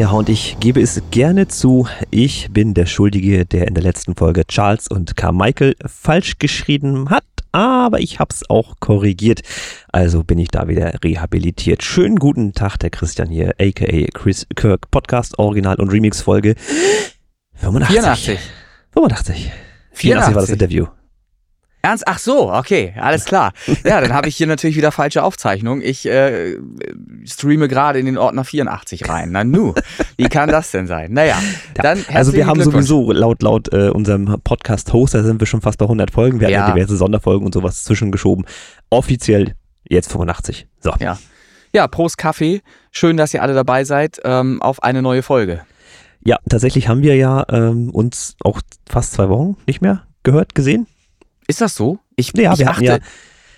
Ja, und ich gebe es gerne zu, ich bin der Schuldige, der in der letzten Folge Charles und Carmichael falsch geschrieben hat, aber ich hab's auch korrigiert. Also bin ich da wieder rehabilitiert. Schönen guten Tag, der Christian hier, aka Chris Kirk, Podcast, Original und Remix Folge 85. 84. 85. 84 war das Interview. Ernst? Ach so, okay, alles klar. Ja, dann habe ich hier natürlich wieder falsche Aufzeichnung. Ich äh, streame gerade in den Ordner 84 rein. Na nu, wie kann das denn sein? Naja, dann Also wir haben sowieso laut laut äh, unserem Podcast-Host, da sind wir schon fast bei 100 Folgen. Wir Ja. haben ja diverse Sonderfolgen und sowas zwischengeschoben. Offiziell jetzt 85. So. Ja. Ja, Prost Kaffee. Schön, dass ihr alle dabei seid ähm, auf eine neue Folge. Ja, tatsächlich haben wir ja ähm, uns auch fast zwei Wochen nicht mehr gehört, gesehen. Ist das so? Ich, Ja, ich wir hatten ja,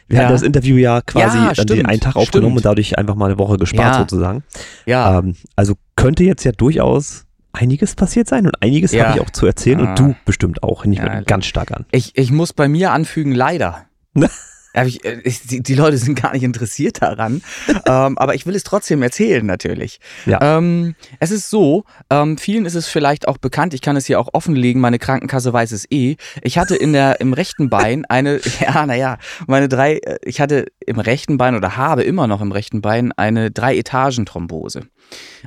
wir Ja. hatten das Interview ja quasi Ja, an den stimmt, einen Tag aufgenommen stimmt. und dadurch einfach mal eine Woche gespart Ja. sozusagen. ja, Ähm, also könnte jetzt ja durchaus einiges passiert sein und einiges habe ich auch zu erzählen und du bestimmt auch. Ich Ja, ganz stark an. ich, ich muss bei mir anfügen, leider. Ich, äh, ich, die, die Leute sind gar nicht interessiert daran, ähm, aber ich will es trotzdem erzählen natürlich. Ja. Ähm, es ist so, ähm, vielen ist es vielleicht auch bekannt, ich kann es hier auch offenlegen, meine Krankenkasse weiß es eh. Ich hatte in der, im rechten Bein eine, ja, naja, meine drei, äh, ich hatte im rechten Bein oder habe immer noch im rechten Bein eine Drei-Etagen-Thrombose.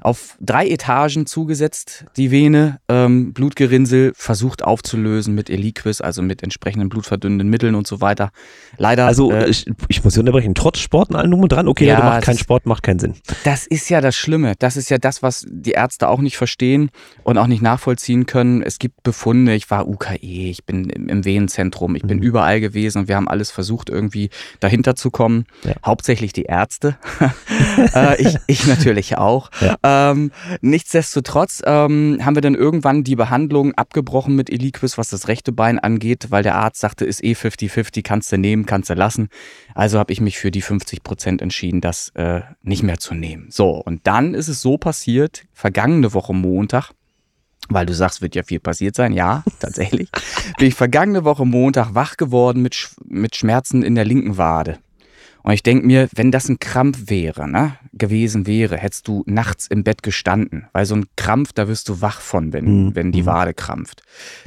Auf drei Etagen zugesetzt, die Vene, ähm, Blutgerinnsel versucht aufzulösen mit Eliquis, also mit entsprechenden blutverdünnenden Mitteln und so weiter. Leider, Also äh, ich, ich muss hier unterbrechen, trotz Sport und allem drum und dran, okay, Ja, Leute, macht keinen Sport, macht keinen Sinn. Das ist ja das Schlimme. Das ist ja das, was die Ärzte auch nicht verstehen und auch nicht nachvollziehen können. Es gibt Befunde. Ich war UKE, ich bin im, im Wehenzentrum, ich bin Mhm. überall gewesen und wir haben alles versucht, irgendwie dahinter zu kommen. Ja. Hauptsächlich die Ärzte. äh, ich, ich natürlich auch. Ähm, nichtsdestotrotz ähm, haben wir dann irgendwann die Behandlung abgebrochen mit Eliquis, was das rechte Bein angeht, weil der Arzt sagte, ist eh 50-50, kannst du nehmen, kannst du lassen. Also habe ich mich für die 50 Prozent entschieden, das äh, nicht mehr zu nehmen. So, und dann ist es so passiert, vergangene Woche Montag, weil du sagst, wird ja viel passiert sein. Ja, tatsächlich. bin ich vergangene Woche Montag wach geworden mit, Sch mit Schmerzen in der linken Wade. Und ich denke mir, wenn das ein Krampf wäre, ne, gewesen wäre, hättest du nachts im Bett gestanden. Weil so ein Krampf, da wirst du wach von, wenn, Mhm. wenn die Mhm. Wade krampft.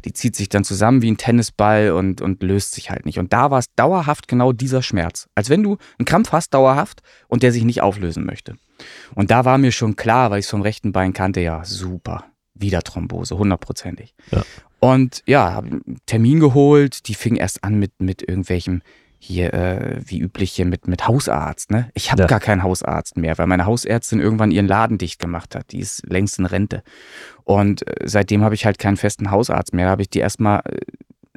Die zieht sich dann zusammen wie ein Tennisball und, und löst sich halt nicht. Und da war es dauerhaft genau dieser Schmerz. Als wenn du einen Krampf hast, dauerhaft, und der sich nicht auflösen möchte. Und da war mir schon klar, weil ich es vom rechten Bein kannte, ja, super. Wieder Thrombose, hundertprozentig. Ja. Und ja, Termin geholt. Die fing erst an mit, mit irgendwelchem hier, äh, wie üblich hier mit, mit Hausarzt. Ne? Ich habe Ja. gar keinen Hausarzt mehr, weil meine Hausärztin irgendwann ihren Laden dicht gemacht hat. Die ist längst in Rente. Und äh, seitdem habe ich halt keinen festen Hausarzt mehr. Da habe ich die erstmal, äh,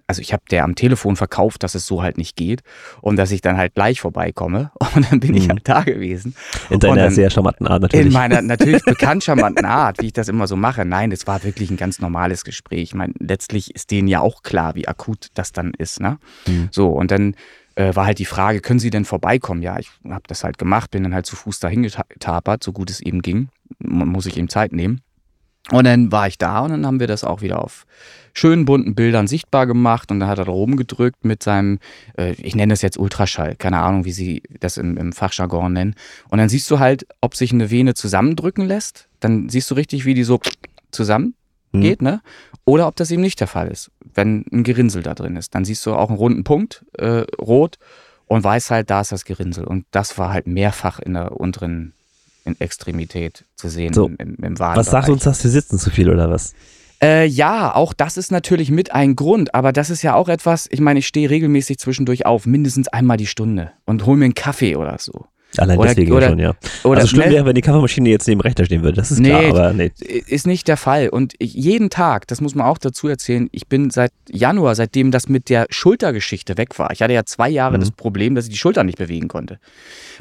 also ich habe der am Telefon verkauft, dass es so halt nicht geht und dass ich dann halt gleich vorbeikomme. Und dann bin ich Mhm. halt da gewesen. In deiner dann- sehr charmanten Art natürlich. In meiner natürlich bekannt charmanten Art, wie ich das immer so mache. Nein, es war wirklich ein ganz normales Gespräch. Ich meine, letztlich ist denen ja auch klar, wie akut das dann ist. Ne? Mhm. So, und dann äh, war halt die Frage, können Sie denn vorbeikommen? Ja, ich habe das halt gemacht, bin dann halt zu Fuß dahin getapert, so gut es eben ging. M muss ich eben Zeit nehmen. Und dann war ich da und dann haben wir das auch wieder auf schönen bunten Bildern sichtbar gemacht und dann hat er da rumgedrückt mit seinem, äh, ich nenne das jetzt Ultraschall, keine Ahnung, wie sie das im, im Fachjargon nennen. Und dann siehst du halt, ob sich eine Vene zusammendrücken lässt. Dann siehst du richtig, wie die so zusammen Mhm. geht, ne? Oder ob das eben nicht der Fall ist, wenn ein Gerinnsel da drin ist. Dann siehst du auch einen runden Punkt, äh, rot, und weißt halt, da ist das Gerinnsel. Und das war halt mehrfach in der unteren in Extremität zu sehen So. im, im, im Was sagt uns das, wir sitzen zu viel oder was? Äh, ja, auch das ist natürlich mit ein Grund, aber das ist ja auch etwas, ich meine, ich stehe regelmäßig zwischendurch auf, mindestens einmal die Stunde und hol mir einen Kaffee oder so. Allein Oder- deswegen oder- schon, ja. Oder also schlimm ne, wäre, wenn die Kaffeemaschine jetzt neben dem Rechner stehen würde, das ist klar, Nee, aber nee. ist nicht der Fall. Und jeden Tag, das muss man auch dazu erzählen, ich bin seit Januar, seitdem das mit der Schultergeschichte weg war. Ich hatte ja zwei Jahre Mhm. das Problem, dass ich die Schulter nicht bewegen konnte.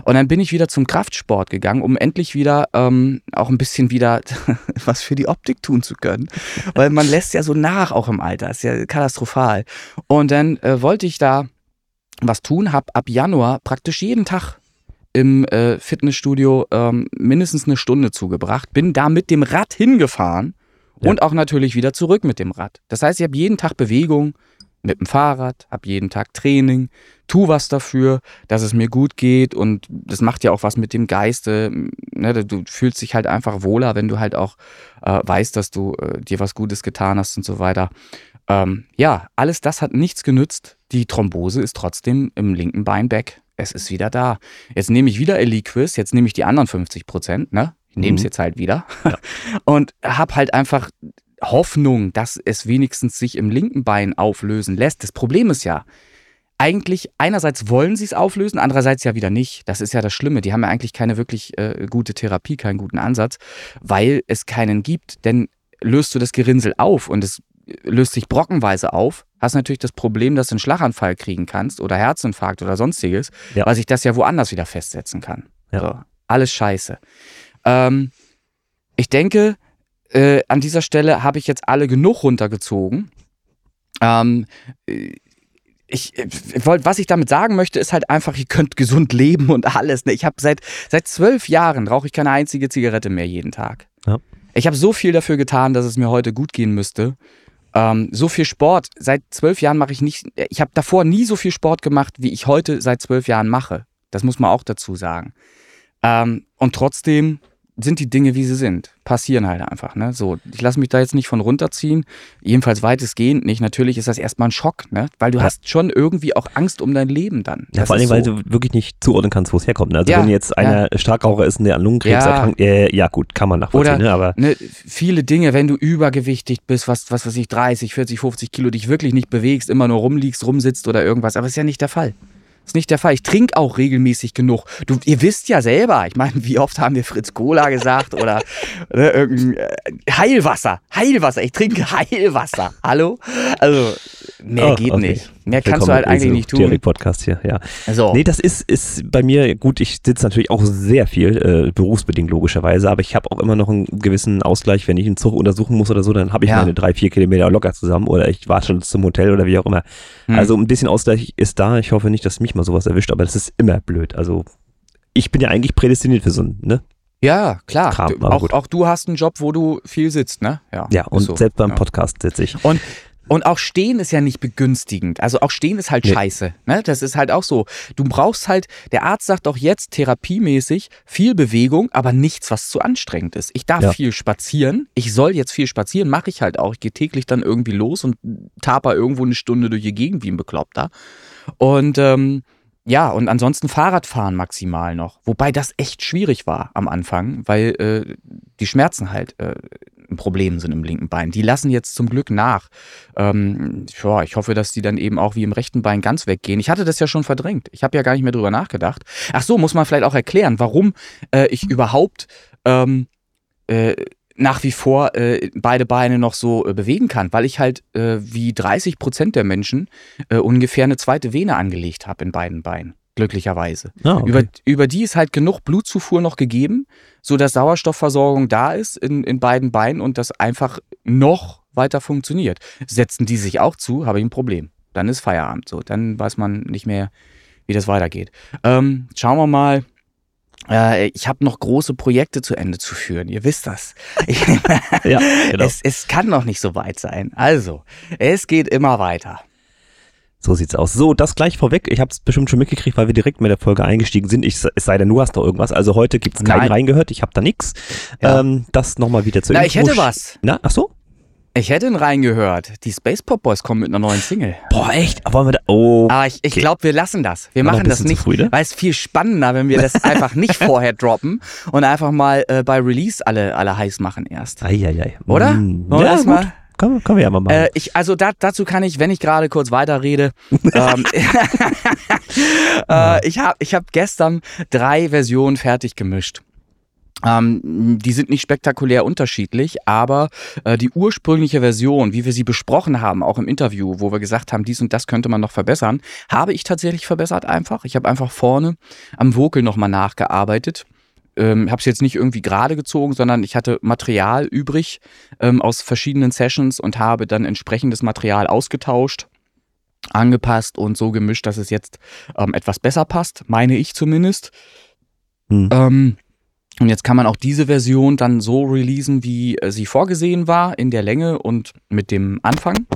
Und dann bin ich wieder zum Kraftsport gegangen, um endlich wieder ähm, auch ein bisschen wieder was für die Optik tun zu können. Weil man lässt ja so nach auch im Alter. Ist ja katastrophal. Und dann äh, wollte ich da was tun, habe ab Januar praktisch jeden Tag im äh, Fitnessstudio ähm, mindestens eine Stunde zugebracht, bin da mit dem Rad hingefahren Ja. und auch natürlich wieder zurück mit dem Rad. Das heißt, ich habe jeden Tag Bewegung mit dem Fahrrad, habe jeden Tag Training, tu was dafür, dass es mir gut geht und das macht ja auch was mit dem Geiste. Ne? Du fühlst dich halt einfach wohler, wenn du halt auch äh, weißt, dass du äh, dir was Gutes getan hast und so weiter. Ähm, ja, alles das hat nichts genützt. Die Thrombose ist trotzdem im linken Bein weg. Es ist wieder da. Jetzt nehme ich wieder Eliquis, jetzt nehme ich die anderen 50 Prozent, ne? Ich nehme es mhm. jetzt halt wieder ja. und habe halt einfach Hoffnung, dass es wenigstens sich im linken Bein auflösen lässt. Das Problem ist ja, eigentlich einerseits wollen sie es auflösen, andererseits ja wieder nicht. Das ist ja das Schlimme. Die haben ja eigentlich keine wirklich äh, gute Therapie, keinen guten Ansatz, weil es keinen gibt. Denn löst du das Gerinnsel auf und es löst sich brockenweise auf, hast natürlich das Problem, dass du einen Schlaganfall kriegen kannst oder Herzinfarkt oder sonstiges, ja. weil sich das ja woanders wieder festsetzen kann. Ja. So, alles scheiße. Ähm, ich denke, äh, an dieser Stelle habe ich jetzt alle genug runtergezogen. Ähm, ich, ich wollt, was ich damit sagen möchte, ist halt einfach, ihr könnt gesund leben und alles. Ne? Ich habe seit, seit zwölf Jahren rauche ich keine einzige Zigarette mehr jeden Tag. Ja. Ich habe so viel dafür getan, dass es mir heute gut gehen müsste. Ähm, so viel Sport, seit zwölf Jahren mache ich nicht, ich habe davor nie so viel Sport gemacht, wie ich heute seit zwölf Jahren mache. Das muss man auch dazu sagen. Ähm, und trotzdem sind die Dinge, wie sie sind. Passieren halt einfach. Ne? So, ich lasse mich da jetzt nicht von runterziehen. Jedenfalls weitestgehend nicht. Natürlich ist das erstmal ein Schock, ne? Weil du ja. hast schon irgendwie auch Angst um dein Leben dann. Ja, vor allem, so. weil du wirklich nicht zuordnen kannst, wo es herkommt. Ne? Also ja, wenn jetzt einer ja. Starkraucher ist und der an Lungenkrebs erkrankt, äh, ja gut, kann man nachvollziehen. Oder, ne? Aber ne, viele Dinge, wenn du übergewichtig bist, was, was weiß ich, 30, 40, 50 Kilo, dich wirklich nicht bewegst, immer nur rumliegst, rumsitzt oder irgendwas, aber ist ja nicht der Fall. Ist nicht der Fall. Ich trinke auch regelmäßig genug. Du, ihr wisst ja selber, ich meine, wie oft haben wir Fritz Cola gesagt oder ne, irgendein äh, Heilwasser. Heilwasser. Ich trinke Heilwasser. Hallo? Also, mehr oh, geht okay. nicht. Mehr kannst du halt eigentlich nicht tun. Podcast hier, ja. So. Nee, das ist, ist bei mir, gut, ich sitze natürlich auch sehr viel, äh, berufsbedingt logischerweise, aber ich habe auch immer noch einen gewissen Ausgleich, wenn ich einen Zug untersuchen muss oder so, dann habe ich ja. meine drei, vier Kilometer locker zusammen oder ich war schon zum Hotel oder wie auch immer. Hm. Also ein bisschen Ausgleich ist da. Ich hoffe nicht, dass mich mal sowas erwischt, aber das ist immer blöd. Also ich bin ja eigentlich prädestiniert für so ein, ne? Ja, klar. Kram, auch, auch, du hast einen Job, wo du viel sitzt, ne? Ja, ja und so. selbst beim ja. Podcast sitze ich. Und und auch stehen ist ja nicht begünstigend. Also auch stehen ist halt nee. scheiße. Ne? Das ist halt auch so. Du brauchst halt, der Arzt sagt auch jetzt therapiemäßig viel Bewegung, aber nichts, was zu anstrengend ist. Ich darf ja. viel spazieren. Ich soll jetzt viel spazieren, mache ich halt auch. Ich gehe täglich dann irgendwie los und taper irgendwo eine Stunde durch die Gegend wie ein Bekloppter. Und ähm, ja, und ansonsten Fahrradfahren maximal noch. Wobei das echt schwierig war am Anfang, weil äh, die Schmerzen halt äh, ein Problem sind im linken Bein. Die lassen jetzt zum Glück nach. Ähm, ja, ich hoffe, dass die dann eben auch wie im rechten Bein ganz weggehen. Ich hatte das ja schon verdrängt. Ich habe ja gar nicht mehr drüber nachgedacht. Ach so, muss man vielleicht auch erklären, warum äh, ich überhaupt ähm, äh, nach wie vor äh, beide Beine noch so äh, bewegen kann, weil ich halt äh, wie 30 Prozent der Menschen äh, ungefähr eine zweite Vene angelegt habe in beiden Beinen glücklicherweise. Ah, okay. über, über die ist halt genug Blutzufuhr noch gegeben, sodass Sauerstoffversorgung da ist in, in beiden Beinen und das einfach noch weiter funktioniert. Setzen die sich auch zu, habe ich ein Problem. Dann ist Feierabend so. Dann weiß man nicht mehr, wie das weitergeht. Ähm, schauen wir mal. Äh, ich habe noch große Projekte zu Ende zu führen. Ihr wisst das. ja, genau. es, es kann noch nicht so weit sein. Also, es geht immer weiter. So sieht's aus. So, das gleich vorweg. Ich habe es bestimmt schon mitgekriegt, weil wir direkt mit der Folge eingestiegen sind. Ich, es sei denn, du hast noch irgendwas. Also heute gibt's keinen reingehört. Ich habe da nix. Ja. Ähm, das nochmal wieder zu Na, ich hätte was. Na, ach so? Ich hätte ihn reingehört. Die Space Pop Boys kommen mit einer neuen Single. Boah, echt? Wollen wir da, oh. Aber ich, ich glaube, wir lassen das. Wir machen das nicht, ne? weil es viel spannender, wenn wir das einfach nicht vorher droppen und einfach mal äh, bei Release alle, alle heiß machen erst. Eieiei. Oder? Mm. Wollen wir das mal? Können, können wir ja mal machen. Äh, ich, also da, dazu kann ich, wenn ich gerade kurz weiterrede, ähm, äh, ich habe ich hab gestern drei Versionen fertig gemischt. Ähm, die sind nicht spektakulär unterschiedlich, aber äh, die ursprüngliche Version, wie wir sie besprochen haben, auch im Interview, wo wir gesagt haben, dies und das könnte man noch verbessern, habe ich tatsächlich verbessert einfach. Ich habe einfach vorne am Vocal nochmal nachgearbeitet ähm, habe es jetzt nicht irgendwie gerade gezogen, sondern ich hatte Material übrig ähm, aus verschiedenen Sessions und habe dann entsprechendes Material ausgetauscht, angepasst und so gemischt, dass es jetzt ähm, etwas besser passt, meine ich zumindest. Hm. Ähm, und jetzt kann man auch diese Version dann so releasen, wie äh, sie vorgesehen war, in der Länge und mit dem Anfang.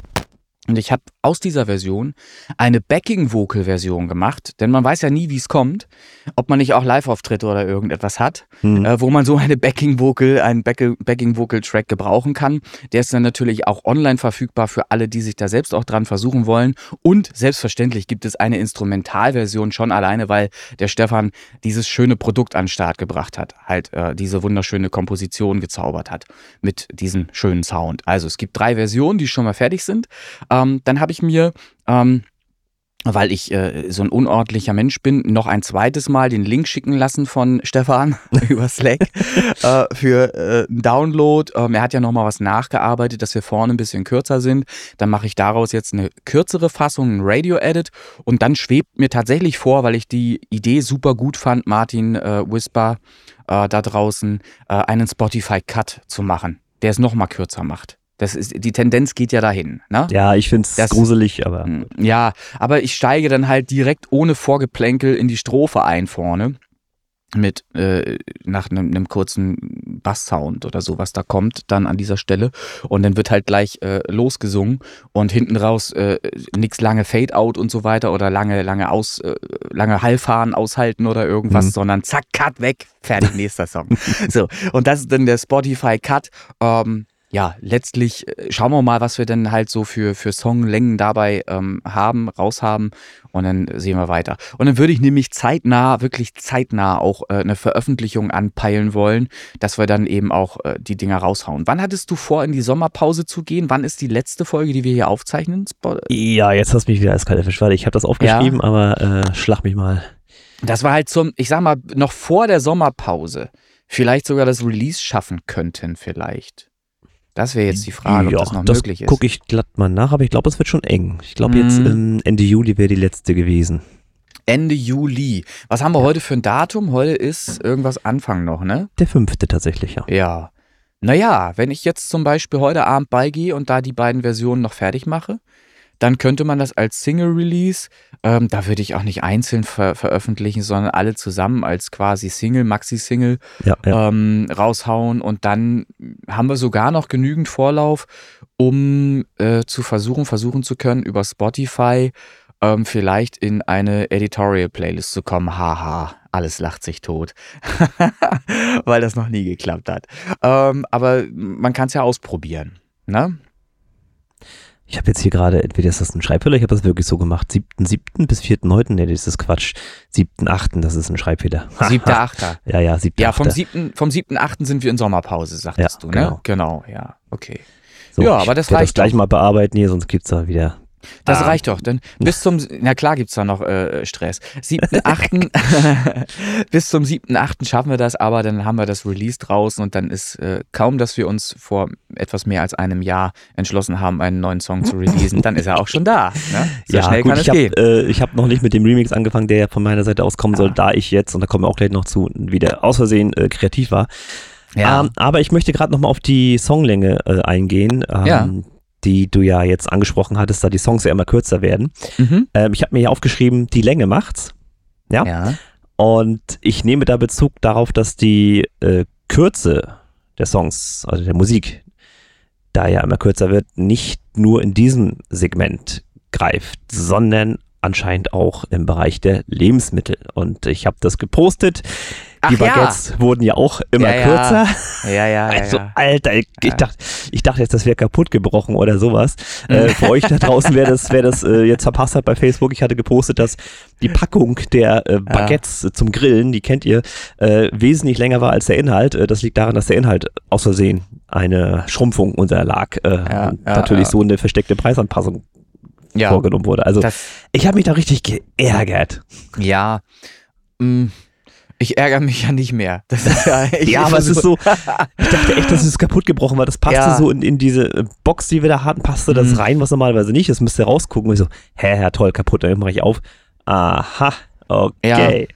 Und ich habe aus dieser Version eine Backing-Vocal-Version gemacht, denn man weiß ja nie, wie es kommt, ob man nicht auch Live-Auftritte oder irgendetwas hat, mhm. äh, wo man so eine Backing-Vocal, einen Backing-Vocal-Track gebrauchen kann. Der ist dann natürlich auch online verfügbar für alle, die sich da selbst auch dran versuchen wollen. Und selbstverständlich gibt es eine Instrumentalversion schon alleine, weil der Stefan dieses schöne Produkt an den Start gebracht hat, halt äh, diese wunderschöne Komposition gezaubert hat mit diesem schönen Sound. Also es gibt drei Versionen, die schon mal fertig sind. Ähm, dann habe ich mir, ähm, weil ich äh, so ein unordentlicher Mensch bin, noch ein zweites Mal den Link schicken lassen von Stefan über Slack äh, für äh, einen Download. Ähm, er hat ja nochmal was nachgearbeitet, dass wir vorne ein bisschen kürzer sind. Dann mache ich daraus jetzt eine kürzere Fassung, ein Radio-Edit. Und dann schwebt mir tatsächlich vor, weil ich die Idee super gut fand, Martin äh, Whisper äh, da draußen, äh, einen Spotify-Cut zu machen, der es nochmal kürzer macht. Das ist, die Tendenz geht ja dahin. Ne? Ja, ich finde es gruselig, aber. Hm, ja, aber ich steige dann halt direkt ohne Vorgeplänkel in die Strophe ein vorne. Mit äh, nach einem kurzen Basssound oder so, was da kommt, dann an dieser Stelle. Und dann wird halt gleich äh, losgesungen und hinten raus äh, nichts lange Fade-out und so weiter oder lange, lange aus, äh, lange Hallfahren aushalten oder irgendwas, mhm. sondern zack, Cut weg, fertig, nächster Song. so, und das ist dann der Spotify-Cut. Ähm, ja, letztlich äh, schauen wir mal, was wir denn halt so für, für Songlängen dabei ähm, haben, raushaben und dann sehen wir weiter. Und dann würde ich nämlich zeitnah, wirklich zeitnah auch äh, eine Veröffentlichung anpeilen wollen, dass wir dann eben auch äh, die Dinger raushauen. Wann hattest du vor, in die Sommerpause zu gehen? Wann ist die letzte Folge, die wir hier aufzeichnen? Ja, jetzt hast du mich wieder als kalte erwischt. ich habe das aufgeschrieben, ja. aber äh, schlag mich mal. Das war halt zum, ich sag mal, noch vor der Sommerpause. Vielleicht sogar das Release schaffen könnten, vielleicht. Das wäre jetzt die Frage, ja, ob das noch das möglich ist. gucke ich glatt mal nach, aber ich glaube, es wird schon eng. Ich glaube, jetzt ähm, Ende Juli wäre die letzte gewesen. Ende Juli. Was haben wir ja. heute für ein Datum? Heute ist irgendwas Anfang noch, ne? Der fünfte tatsächlich, ja. Ja. Naja, wenn ich jetzt zum Beispiel heute Abend beigehe und da die beiden Versionen noch fertig mache, dann könnte man das als Single-Release, ähm, da würde ich auch nicht einzeln ver veröffentlichen, sondern alle zusammen als quasi Single, Maxi-Single ja, ja. ähm, raushauen. Und dann haben wir sogar noch genügend Vorlauf, um äh, zu versuchen, versuchen zu können, über Spotify ähm, vielleicht in eine Editorial-Playlist zu kommen. Haha, alles lacht sich tot, weil das noch nie geklappt hat. Ähm, aber man kann es ja ausprobieren. Ne? Ich habe jetzt hier gerade, entweder ist das ein Schreibfehler, ich habe das wirklich so gemacht, 7.7. bis 4.9. Nee, das ist Quatsch. 7.8. das ist ein Schreibfehler. 7.8. ja, ja, 7.8. Ja, vom 7. Vom 7.8. sind wir in Sommerpause, sagtest ja, du, ne? Genau. genau, ja, okay. So, ja, aber das reicht. das gleich mal bearbeiten hier, sonst gibt es da wieder das ah. reicht doch, denn bis zum, na klar gibt's da noch äh, Stress. 7.8. bis zum 7.8. schaffen wir das, aber dann haben wir das Release draußen und dann ist äh, kaum, dass wir uns vor etwas mehr als einem Jahr entschlossen haben, einen neuen Song zu releasen, dann ist er auch schon da. Ne? So ja, schnell gut, kann ich es gehen. Äh, ich habe noch nicht mit dem Remix angefangen, der ja von meiner Seite aus kommen soll, da ich jetzt, und da kommen wir auch gleich noch zu, wieder aus Versehen äh, kreativ war. Ja. Ähm, aber ich möchte gerade nochmal auf die Songlänge äh, eingehen. Ähm, ja die du ja jetzt angesprochen hattest, da die Songs ja immer kürzer werden. Mhm. Ähm, ich habe mir hier aufgeschrieben, die Länge macht's. Ja. ja. Und ich nehme da Bezug darauf, dass die äh, Kürze der Songs, also der Musik, da ja immer kürzer wird, nicht nur in diesem Segment greift, sondern anscheinend auch im Bereich der Lebensmittel. Und ich habe das gepostet. Ach die Baguettes ja. wurden ja auch immer ja, kürzer. Ja, ja, Also, Alter, ich, ich, dachte, ich dachte jetzt, das wäre kaputt gebrochen oder sowas. äh, für euch da draußen, wer das, wer das äh, jetzt verpasst hat bei Facebook, ich hatte gepostet, dass die Packung der äh, Baguettes zum Grillen, die kennt ihr, äh, wesentlich länger war als der Inhalt. Äh, das liegt daran, dass der Inhalt aus Versehen eine Schrumpfung unterlag. Äh, natürlich so eine versteckte Preisanpassung vorgenommen wurde. Also ich habe mich da richtig geärgert. Ja. Mh. Ich ärgere mich ja nicht mehr. Das ist ja, ja aber es ist so, ich dachte echt, das ist kaputt gebrochen, weil das passte ja. so in, in diese äh, Box, die wir da hatten, passte das mhm. rein, was normalerweise nicht. Das müsst ihr rausgucken. Und ich so, hä, ja toll, kaputt, dann mache ich auf. Aha, okay.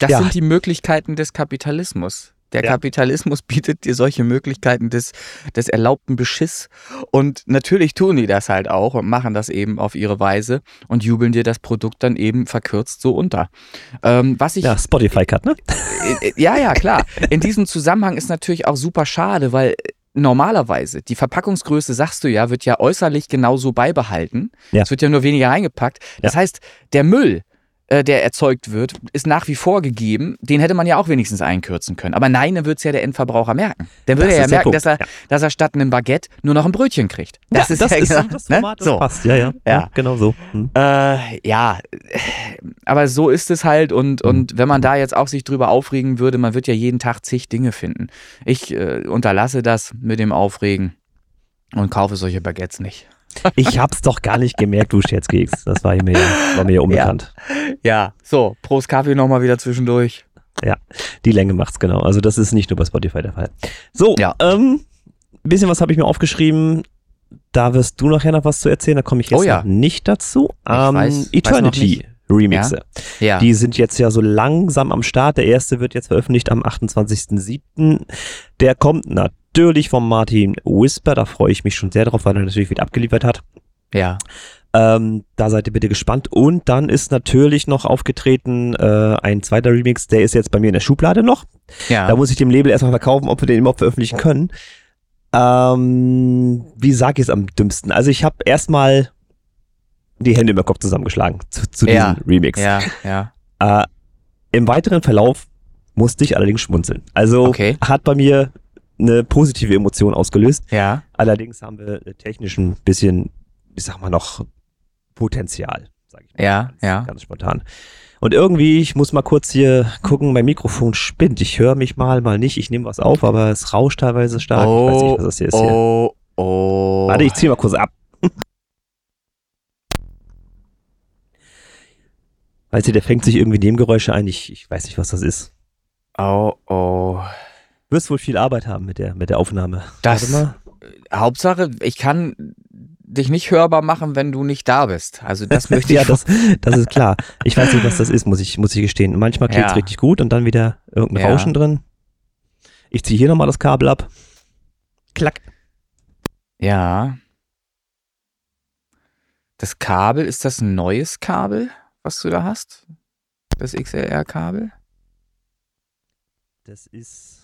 Ja. Das sind die Möglichkeiten des Kapitalismus. Der ja. Kapitalismus bietet dir solche Möglichkeiten des, des erlaubten Beschiss. Und natürlich tun die das halt auch und machen das eben auf ihre Weise und jubeln dir das Produkt dann eben verkürzt so unter. Ähm, was ich, ja, Spotify-Cut, ne? Äh, äh, ja, ja, klar. In diesem Zusammenhang ist natürlich auch super schade, weil normalerweise, die Verpackungsgröße, sagst du ja, wird ja äußerlich genauso beibehalten. Ja. Es wird ja nur weniger reingepackt. Das heißt, der Müll, äh, der erzeugt wird, ist nach wie vor gegeben. Den hätte man ja auch wenigstens einkürzen können. Aber nein, dann wird es ja der Endverbraucher merken. Dann würde Das er ja merken, Punkt, dass er, ja. dass er statt einem Baguette nur noch ein Brötchen kriegt. Das ja, ist das ja ist genau, das ne? Format, das so. passt. Ja, ja. Ja. Genau so. Hm. Äh, ja, aber so ist es halt und, Mhm. und wenn man da jetzt auch sich drüber aufregen würde, man wird ja jeden Tag zig Dinge finden. Ich äh, unterlasse das mit dem Aufregen und kaufe solche Baguettes nicht. Ich hab's doch gar nicht gemerkt, du Scherzkeks. Das war mir, war mir ja unbekannt. Ja, so, Prost Kaffee nochmal wieder zwischendurch. Die Länge macht's genau. Also das ist nicht nur bei Spotify der Fall. So, Ja. ähm, ein bisschen was habe ich mir aufgeschrieben. Da wirst du nachher noch was zu erzählen. Da komme ich jetzt Oh ja. noch nicht dazu. Ähm, weiß- weiß Eternity nicht. Remixe. Ja. Die sind jetzt ja so langsam am Start. Der erste wird jetzt veröffentlicht am 28.07. Der kommt natürlich von Martin Whisper. Da freue ich mich schon sehr drauf, weil er natürlich wieder abgeliefert hat. ja. Ähm, da seid ihr bitte gespannt. Und dann ist natürlich noch aufgetreten äh, ein zweiter Remix, der ist jetzt bei mir in der Schublade noch. Ja. Da muss ich dem Label erstmal verkaufen, ob wir den überhaupt veröffentlichen können. Ähm, wie sage ich es am dümmsten? Also ich habe erstmal die Hände über Kopf zusammengeschlagen zu, zu Ja. diesem Remix. ja, ja. Äh, Im weiteren Verlauf musste ich allerdings schmunzeln. Also Okay. hat bei mir eine positive Emotion ausgelöst. Ja. Allerdings haben wir technisch ein bisschen, ich sag mal, noch Potenzial, sag ich mal. Ja, ganz, ja. Ganz spontan. Und irgendwie, ich muss mal kurz hier gucken, mein Mikrofon spinnt. Ich höre mich mal, mal nicht. Ich nehme was auf, aber es rauscht teilweise stark. ich weiß nicht, was das hier ist. Hier. oh, oh. Warte, ich ziehe mal kurz ab. Weißt du, der fängt sich irgendwie Nebengeräusche ein. Ich, ich weiß nicht, was das ist. Oh, oh. Du wirst wohl viel Arbeit haben mit der, mit der Aufnahme. Das. Hauptsache, ich kann dich nicht hörbar machen, wenn du nicht da bist. Also das möchte ich. Ja, das, das ist klar. Ich weiß nicht, was das ist, muss ich, muss ich gestehen. Manchmal klingt es Ja. richtig gut und dann wieder irgendein Ja. Rauschen drin. Ich ziehe hier nochmal das Kabel ab. Klack. ja. Das Kabel, ist das ein neues Kabel, was du da hast? Das XLR-Kabel? Das ist.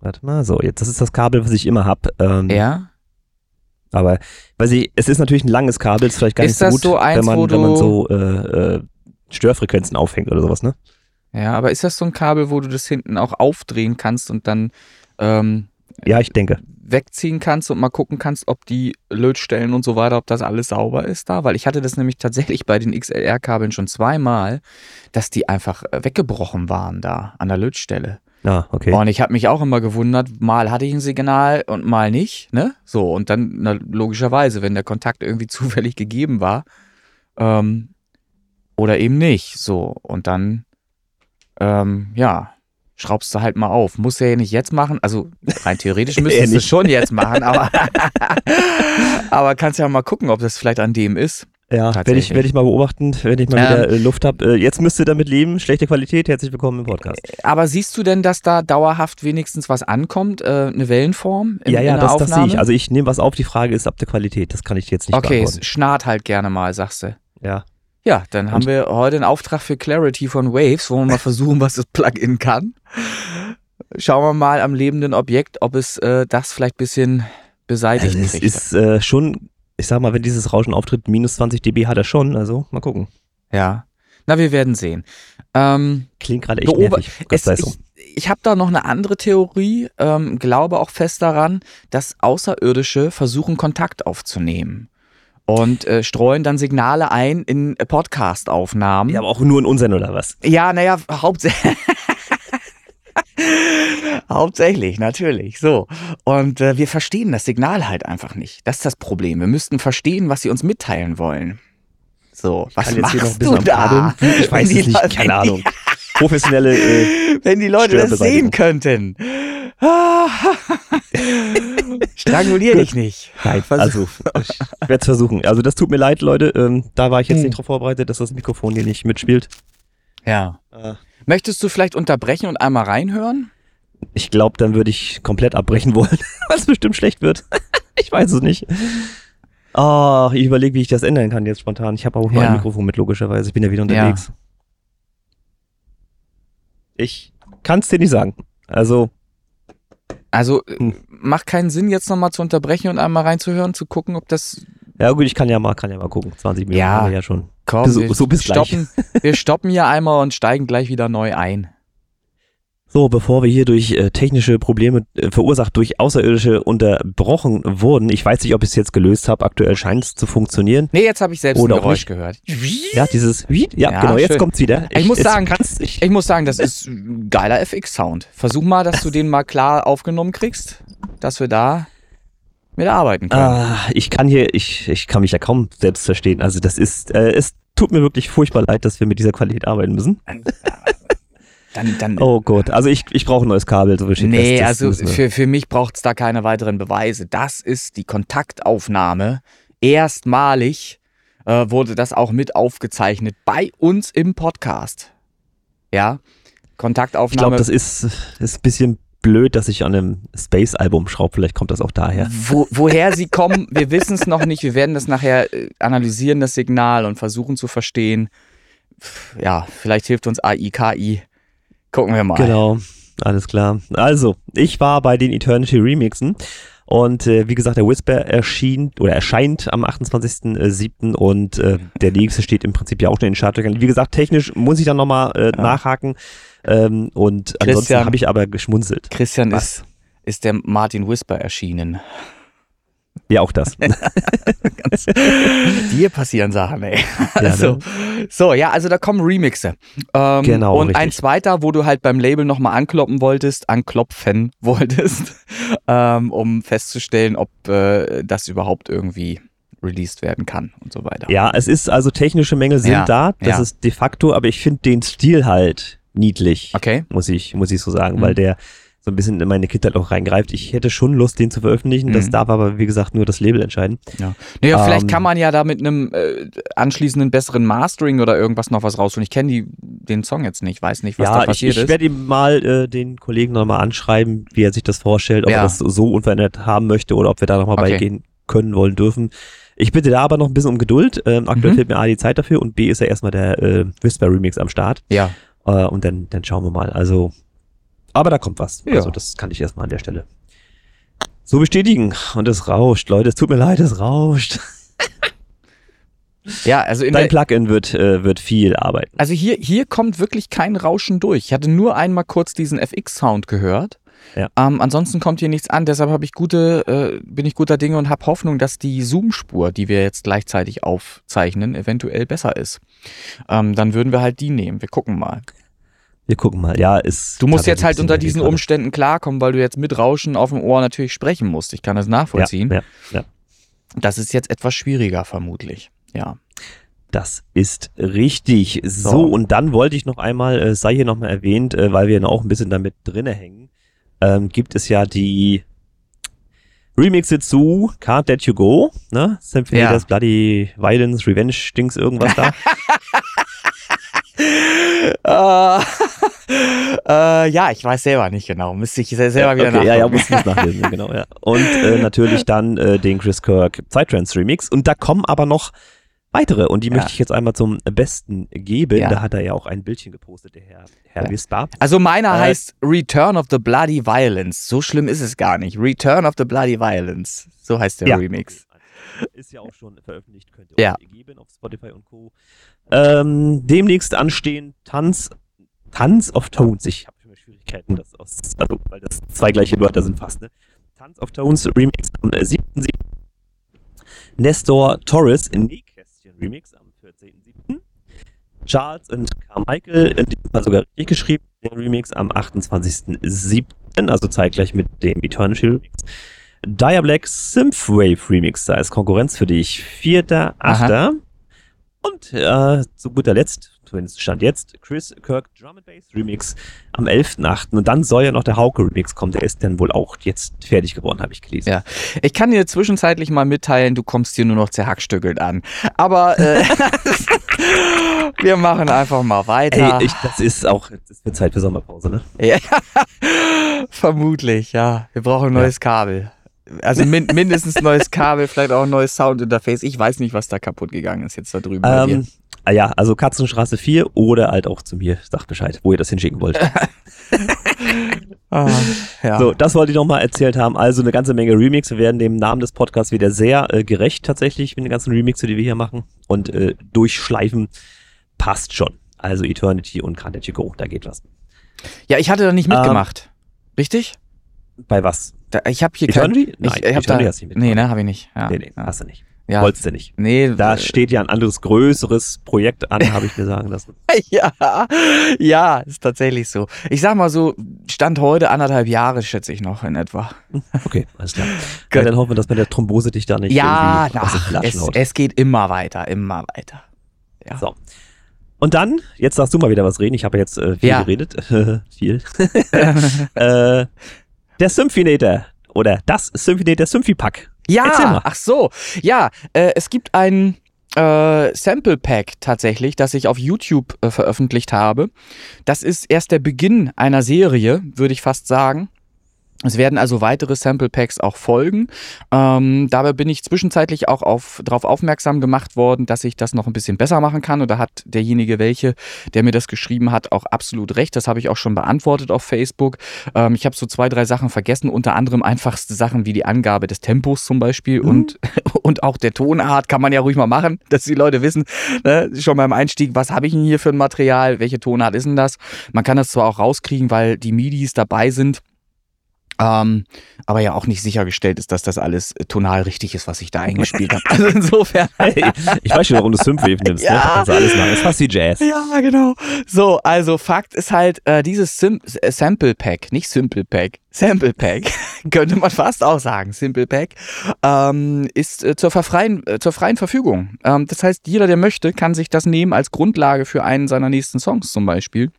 Warte mal, so, jetzt, das ist das Kabel, was ich immer habe. Ähm, Ja. Aber, weiß ich, es ist natürlich ein langes Kabel, ist vielleicht gar Ist nicht so gut, so eins, wenn, man, wenn man so äh, äh, Störfrequenzen aufhängt oder sowas, ne? Ja, aber ist das so ein Kabel, wo du das hinten auch aufdrehen kannst und dann ähm, Ja, ich denke. wegziehen kannst und mal gucken kannst, ob die Lötstellen und so weiter, ob das alles sauber ist da? Weil ich hatte das nämlich tatsächlich bei den XLR-Kabeln schon zweimal, dass die einfach äh, weggebrochen waren da an der Lötstelle. Ah, okay. Und ich habe mich auch immer gewundert, mal hatte ich ein Signal und mal nicht, ne? So, und dann, na, logischerweise, wenn der Kontakt irgendwie zufällig gegeben war, ähm, oder eben nicht, so. Und dann, ähm, ja, schraubst du halt mal auf. Muss er ja nicht jetzt machen, also rein theoretisch müsstest du es schon jetzt machen, aber, aber kannst ja mal gucken, ob das vielleicht an dem ist. Ja, werde ich, werd ich mal beobachten, wenn ich mal Ähm, wieder äh, Luft habe. Äh, jetzt müsst ihr damit leben. Schlechte Qualität. Herzlich willkommen im Podcast. Aber siehst du denn, dass da dauerhaft wenigstens was ankommt, äh, eine Wellenform in, ja, ja, das, das sehe ich. Also ich nehme was auf. Die Frage ist ab der Qualität. Das kann ich jetzt nicht Okay, es beantworten. schnarrt halt gerne mal, sagst du. Ja. Ja, dann haben wir heute einen Auftrag für Clarity von Waves, wo wir mal versuchen, was das Plugin kann. Schauen wir mal am lebenden Objekt, ob es äh, das vielleicht ein bisschen beseitigt Also es kriegt. ist äh, schon, ich sag mal, wenn dieses Rauschen auftritt, minus 20 dB hat er schon. Also mal gucken. ja. Na, wir werden sehen. Ähm, Klingt gerade echt nervig. Es, so. ich ich habe da noch eine andere Theorie, ähm, glaube auch fest daran, dass Außerirdische versuchen, Kontakt aufzunehmen. Und äh, streuen dann Signale ein in Podcast-Aufnahmen. Ja, aber auch nur in unseren oder was? Ja, naja, hauptsächlich. Hauptsächlich, natürlich. So. Und äh, wir verstehen das Signal halt einfach nicht. Das ist das Problem. Wir müssten verstehen, was sie uns mitteilen wollen. So, was machst hier noch ein du da? Kabeln. Ich weiß es nicht, Leute- keine Ahnung. Professionelle, äh, Wenn die Leute das sehen könnten. Strangulier dich nicht. nein, Versuch- also ich werde es versuchen. Also das tut mir leid, Leute. Ähm, da war ich jetzt Hm. nicht drauf vorbereitet, dass das Mikrofon hier nicht mitspielt. Ja. Äh, Möchtest du vielleicht unterbrechen und einmal reinhören? ich glaube, dann würde ich komplett abbrechen wollen, weil es bestimmt schlecht wird. ich weiß es nicht. Oh, ich überlege, wie ich das ändern kann jetzt spontan. Ich habe auch nur Ja. ein Mikrofon mit, logischerweise. Ich bin ja wieder Ja. unterwegs. Ich kann es dir nicht sagen. Also, Also äh, Hm. macht keinen Sinn, jetzt nochmal zu unterbrechen und einmal reinzuhören, zu gucken, ob das. Ja gut, ich kann ja mal, kann ja mal gucken. 20 Minuten Ja. haben wir ja schon. Komm, So- wir, so bis gleich. stoppen, wir stoppen hier einmal und steigen gleich wieder neu ein. So, bevor wir hier durch äh, technische Probleme äh, verursacht durch Außerirdische unterbrochen wurden, ich weiß nicht, ob ich es jetzt gelöst habe, aktuell scheint es zu funktionieren. Nee, jetzt habe ich selbst Oder ein Geräusch gehört. Ja, dieses, ja, Ja, genau, jetzt schön. kommt's wieder. Ich muss es sagen, ich, Ich muss sagen, das ist ein geiler FX-Sound. Versuch mal, dass du den mal klar aufgenommen kriegst, dass wir da mit arbeiten können. ah, ich kann hier, ich, ich kann mich ja kaum selbst verstehen. Also das ist, äh, es tut mir wirklich furchtbar leid, dass wir mit dieser Qualität arbeiten müssen. Dann, dann, Oh Gott, also ich, ich brauche ein neues Kabel, so nee, fest, das also für, für mich braucht es da keine weiteren Beweise. Das ist die Kontaktaufnahme. Erstmalig äh, wurde das auch mit aufgezeichnet bei uns im Podcast. Ja, Ich Kontaktaufnahme. glaube, das ist, ist ein bisschen blöd, dass ich an einem Space-Album schraube. Vielleicht kommt das auch daher. Wo, woher sie kommen, wir wissen es noch nicht. Wir werden das nachher äh, analysieren, das Signal, und versuchen zu verstehen. Ja, vielleicht hilft uns AI, KI. Gucken wir mal. Genau, alles klar. Also, ich war bei den Eternity Remixen und äh, wie gesagt, der Whisper erschien oder erscheint am 28.07. und äh, der nächste steht im Prinzip ja auch schon in den Startlöchern. Wie gesagt, technisch muss ich dann nochmal äh, nachhaken ähm, und ansonsten Christian. habe ich aber geschmunzelt. Christian Was? ist, ist der Martin Whisper erschienen. Ja, auch das. Dir passieren Sachen, ey. Ja, Also, ne? so, ja, also da kommen Remixe. Ähm, Genau, Und ein richtig. zweiter, wo du halt beim Label nochmal ankloppen wolltest, anklopfen wolltest, ähm, um festzustellen, ob äh, das überhaupt irgendwie released werden kann und so weiter. Ja, es ist also technische Mängel sind Ja, da, das ja. ist de facto, aber ich finde den Stil halt niedlich. Okay. muss ich, muss ich so sagen, Mhm. weil der so ein bisschen in meine Kindheit auch reingreift. Ich hätte schon Lust, den zu veröffentlichen. Das Mhm. darf aber, wie gesagt, nur das Label entscheiden. Ja. Naja, vielleicht Ähm, kann man ja da mit einem äh, anschließenden besseren Mastering oder irgendwas noch was rausholen. Ich kenne die den Song jetzt nicht, weiß nicht, was da ja, ich, passiert ich ist. werde ihm mal äh, den Kollegen nochmal anschreiben, wie er sich das vorstellt, ob Ja. er das so unverändert haben möchte oder ob wir da nochmal Okay. beigehen können, wollen, dürfen. Ich bitte da aber noch ein bisschen um Geduld. Ähm, aktuell Mhm. fehlt mir A die Zeit dafür und B ist ja erstmal der äh, Whisper Remix am Start. Ja. Äh, und dann, dann schauen wir mal. Also, aber da kommt was. Ja. Also, das kann ich erstmal an der Stelle so bestätigen. Und es rauscht, Leute. Es tut mir leid, es rauscht. Ja, also in Dein Plugin wird, äh, wird viel arbeiten. also hier, hier kommt wirklich kein Rauschen durch. Ich hatte nur einmal kurz diesen FX-Sound gehört. Ja. Ähm, ansonsten kommt hier nichts an. Deshalb habe ich gute, äh, bin ich guter Dinge und habe Hoffnung, dass die Zoom-Spur, die wir jetzt gleichzeitig aufzeichnen, eventuell besser ist. Ähm, dann würden wir halt die nehmen. Wir gucken mal. Wir gucken mal. Ja, ist. Du musst jetzt halt unter diesen gerade. Umständen klarkommen, weil du jetzt mit Rauschen auf dem Ohr natürlich sprechen musst. Ich kann das nachvollziehen. Ja, ja, Das ist jetzt etwas schwieriger, vermutlich. Ja. das ist richtig. So, So. und dann wollte ich noch einmal, äh, sei hier nochmal erwähnt, äh, weil wir auch ein bisschen damit drinne hängen, ähm, gibt es ja die Remixe zu Can't Let You Go, ne? Symphony Ja. das Bloody Violence, Revenge, Dings, irgendwas da. äh, äh, ja, ich weiß selber nicht genau. Müsste ich se- selber wieder okay, ja, ja, nachgucken. muss, muss nachlesen, genau, ja. Und äh, natürlich dann äh, den Chris Kirk Psytrance Remix. Und da kommen aber noch weitere und die Ja. möchte ich jetzt einmal zum Besten geben. Ja. Da hat er ja auch ein Bildchen gepostet, der Herr, Herr Ja. Whisper. Also meiner Äh, heißt Return of the Bloody Violence. So schlimm ist es gar nicht. Return of the Bloody Violence. So heißt der Ja. Remix. Ist ja auch schon veröffentlicht, könnt ihr Ja. euch geben auf Spotify und Co. Ähm, demnächst anstehen Tanz, Tanz of Tones. Ich habe immer Schwierigkeiten, das aus, also, weil das zwei gleiche Wörter sind fast, ne? Tanz of Tones Remix am äh, 7.7. Nestor Torres Nähkästchen Remix am 14.7. Charles und Carmichael, in diesem Fall sogar richtig geschrieben, den Remix am 28.7., also zeitgleich mit dem Eternity Remix. Dire Black Synthwave Remix, da ist Konkurrenz für dich. 4.8. Und äh, zu guter Letzt, zumindest stand jetzt, Chris Kirk Drum and Bass Remix am 11.8. Und dann soll ja noch der Hauke Remix kommen, der ist dann wohl auch jetzt fertig geworden, habe ich gelesen. Ja. Ich kann dir zwischenzeitlich mal mitteilen, du kommst hier nur noch zerhackstückelt an. Aber äh, wir machen einfach mal weiter. Ey, ich, das ist auch, das wird Zeit für Sommerpause, ne? Ja, vermutlich, ja. Wir brauchen ein neues Kabel. Also min mindestens neues Kabel, vielleicht auch ein neues Soundinterface. Ich weiß nicht, was da kaputt gegangen ist jetzt da drüben bei dir. Ähm, ah ja, also Katzenstraße 4 oder halt auch zu mir. Sagt Bescheid, wo ihr das hinschicken wollt. Ah. Ja. So, das wollte ich nochmal erzählt haben. Also eine ganze Menge Remix. Wir werden dem Namen des Podcasts wieder sehr äh, gerecht tatsächlich mit den ganzen Remixe, die wir hier machen. Und äh, durchschleifen passt schon. Also Eternity und You Go, da geht was. ja, ich hatte da nicht Ähm, mitgemacht. Richtig? Bei was? Da, ich habe hier Eternity? kein, Nein, ich, ich hab Eternity da, hast du nicht Nee, mitgemacht. ne, habe ich nicht. Ja, nee, nee, ja. hast du nicht. Ja, Wolltest du nicht. nee, Da äh, steht ja ein anderes, größeres Projekt an, habe ich mir sagen lassen. ja, ja, ist tatsächlich so. Ich sag mal so, Stand heute anderthalb Jahre, schätze ich noch in etwa. Okay, alles klar. Ja, dann hoffen wir, dass mit der Thrombose dich da nicht ja, ach, es, es geht immer weiter, immer weiter. Ja. So. Und dann, jetzt darfst du mal wieder was reden. Ich habe jetzt äh, viel Ja. geredet. viel. äh, der Symphinator oder das Symphinator Symphi-Pack. Ja, ach so. Ja, äh, es gibt ein äh, Sample Pack tatsächlich, das ich auf YouTube äh, veröffentlicht habe. Das ist erst der Beginn einer Serie, würde ich fast sagen. Es werden also weitere Sample Packs auch folgen. Ähm, dabei bin ich zwischenzeitlich auch auf, darauf aufmerksam gemacht worden, dass ich das noch ein bisschen besser machen kann. Und da hat derjenige, welche, der mir das geschrieben hat, auch absolut recht. Das habe ich auch schon beantwortet auf Facebook. Ähm, ich habe so zwei, drei Sachen vergessen, unter anderem einfachste Sachen wie die Angabe des Tempos zum Beispiel Mhm. und, und auch der Tonart kann man ja ruhig mal machen, dass die Leute wissen, ne, schon beim Einstieg, was habe ich denn hier für ein Material, welche Tonart ist denn das? Man kann das zwar auch rauskriegen, weil die MIDIs dabei sind. Ähm, aber ja auch nicht sichergestellt ist, dass das alles äh, tonal richtig ist, was ich da eingespielt habe. Also insofern. Hey, ich weiß schon, warum du Synthwave nimmst. Ne? Ja. Also alles machen. Das ist fast wie Jazz. Ja, genau. So, also Fakt ist halt, äh, dieses Sim äh, Sample Pack, nicht Simple Pack, Sample Pack, könnte man fast auch sagen, Simple Pack, ähm, ist äh, zur, verfreien, äh, zur freien Verfügung. Ähm, das heißt, jeder, der möchte, kann sich das nehmen als Grundlage für einen seiner nächsten Songs zum Beispiel.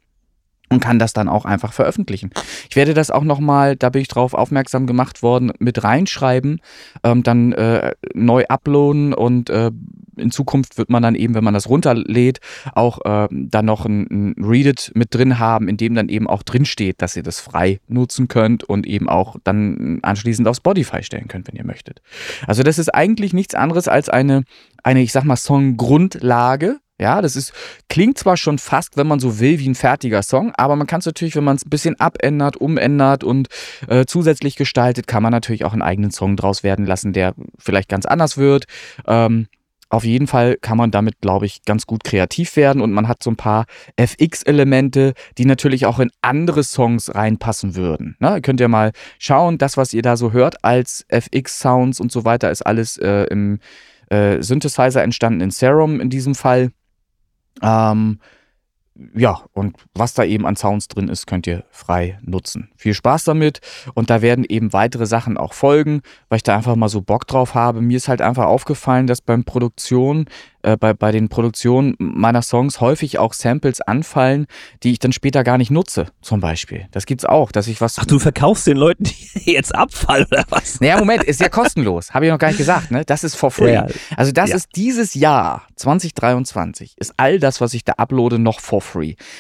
Und kann das dann auch einfach veröffentlichen. Ich werde das auch nochmal, da bin ich drauf aufmerksam gemacht worden, mit reinschreiben, ähm, dann äh, neu uploaden und äh, in Zukunft wird man dann eben, wenn man das runterlädt, auch äh, dann noch ein, ein Reddit mit drin haben, in dem dann eben auch drin steht, dass ihr das frei nutzen könnt und eben auch dann anschließend auf Spotify stellen könnt, wenn ihr möchtet. Also das ist eigentlich nichts anderes als eine, eine ich sag mal, Songgrundlage. Ja, das ist, klingt zwar schon fast, wenn man so will, wie ein fertiger Song, aber man kann es natürlich, wenn man es ein bisschen abändert, umändert und äh, zusätzlich gestaltet, kann man natürlich auch einen eigenen Song draus werden lassen, der vielleicht ganz anders wird. Ähm, auf jeden Fall kann man damit, glaube ich, ganz gut kreativ werden und man hat so ein paar FX-Elemente, die natürlich auch in andere Songs reinpassen würden. Ne? Ihr könnt ja mal schauen, das, was ihr da so hört als FX-Sounds und so weiter, ist alles äh, im äh, Synthesizer entstanden, in Serum in diesem Fall. Ähm, ja, und was da eben an Sounds drin ist, könnt ihr frei nutzen. Viel Spaß damit und da werden eben weitere Sachen auch folgen, weil ich da einfach mal so Bock drauf habe. Mir ist halt einfach aufgefallen, dass beim Produktion, äh, bei, bei den Produktionen meiner Songs häufig auch Samples anfallen, die ich dann später gar nicht nutze, zum Beispiel. Das gibt's auch, dass ich was. Ach, du verkaufst den Leuten die jetzt Abfall oder was? Naja, Moment, ist ja kostenlos. Habe ich noch gar nicht gesagt, ne? Das ist for free. Ja, Also das Ja. ist dieses Jahr 2023 ist all das, was ich da uploade, noch for free.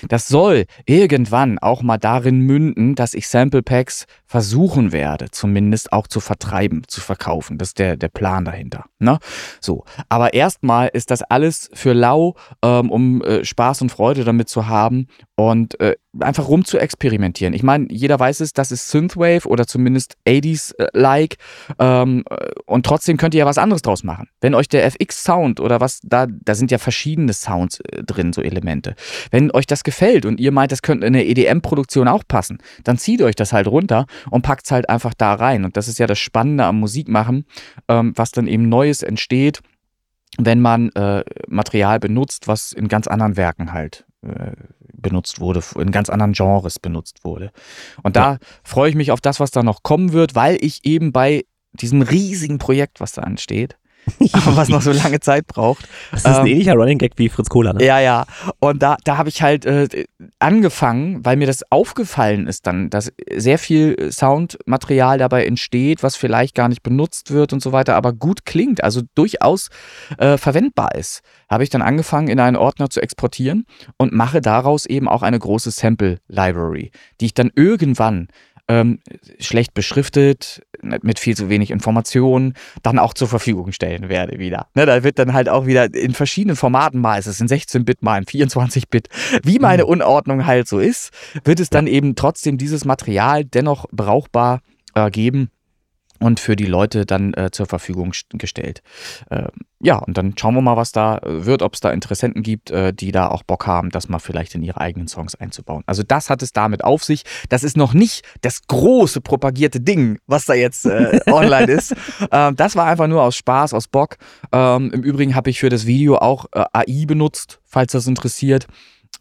Das soll irgendwann auch mal darin münden, dass ich Sample Packs versuchen werde, zumindest auch zu vertreiben, zu verkaufen. Das ist der, der Plan dahinter. Ne? So, aber erstmal ist das alles für lau, ähm, um äh, Spaß und Freude damit zu haben und äh, einfach rum zu experimentieren. Ich meine, jeder weiß es, das ist Synthwave oder zumindest 80s-like ähm, äh, und trotzdem könnt ihr ja was anderes draus machen. Wenn euch der FX-Sound oder was, da, da sind ja verschiedene Sounds äh, drin, so Elemente. Wenn euch das gefällt und ihr meint, das könnte in eine EDM-Produktion auch passen, dann zieht euch das halt runter und packt es halt einfach da rein. Und das ist ja das Spannende am Musikmachen, ähm, was dann eben Neues entsteht, wenn man äh, Material benutzt, was in ganz anderen Werken halt äh, benutzt wurde, in ganz anderen Genres benutzt wurde. Und da freue ich mich auf das, was da noch kommen wird, weil ich eben bei diesem riesigen Projekt, was da ansteht, aber was noch so lange Zeit braucht, Das ist ein Ähm, ähnlicher Running Gag wie Fritz Kohler, ne? ja, ja. Und da, da habe ich halt äh, angefangen, weil mir das aufgefallen ist dann, dass sehr viel Soundmaterial dabei entsteht, was vielleicht gar nicht benutzt wird und so weiter, aber gut klingt, also durchaus äh, verwendbar ist. Habe ich dann angefangen, in einen Ordner zu exportieren und mache daraus eben auch eine große Sample Library, die ich dann irgendwann ähm, schlecht beschriftet, mit viel zu wenig Informationen, dann auch zur Verfügung stellen werde wieder. Ne, da wird dann halt auch wieder in verschiedenen Formaten, mal ist es in 16-Bit, mal in 24-Bit, wie meine mhm. Unordnung halt so ist, wird es dann eben trotzdem dieses Material dennoch brauchbar äh, geben und für die Leute dann äh, zur Verfügung gestellt. Ähm, ja, und dann schauen wir mal, was da äh, wird, ob es da Interessenten gibt, äh, die da auch Bock haben, das mal vielleicht in ihre eigenen Songs einzubauen. Also das hat es damit auf sich. Das ist noch nicht das große propagierte Ding, was da jetzt äh, online ist. Ähm, das war einfach nur aus Spaß, aus Bock. Ähm, Im Übrigen habe ich für das Video auch äh, AI benutzt, falls das interessiert.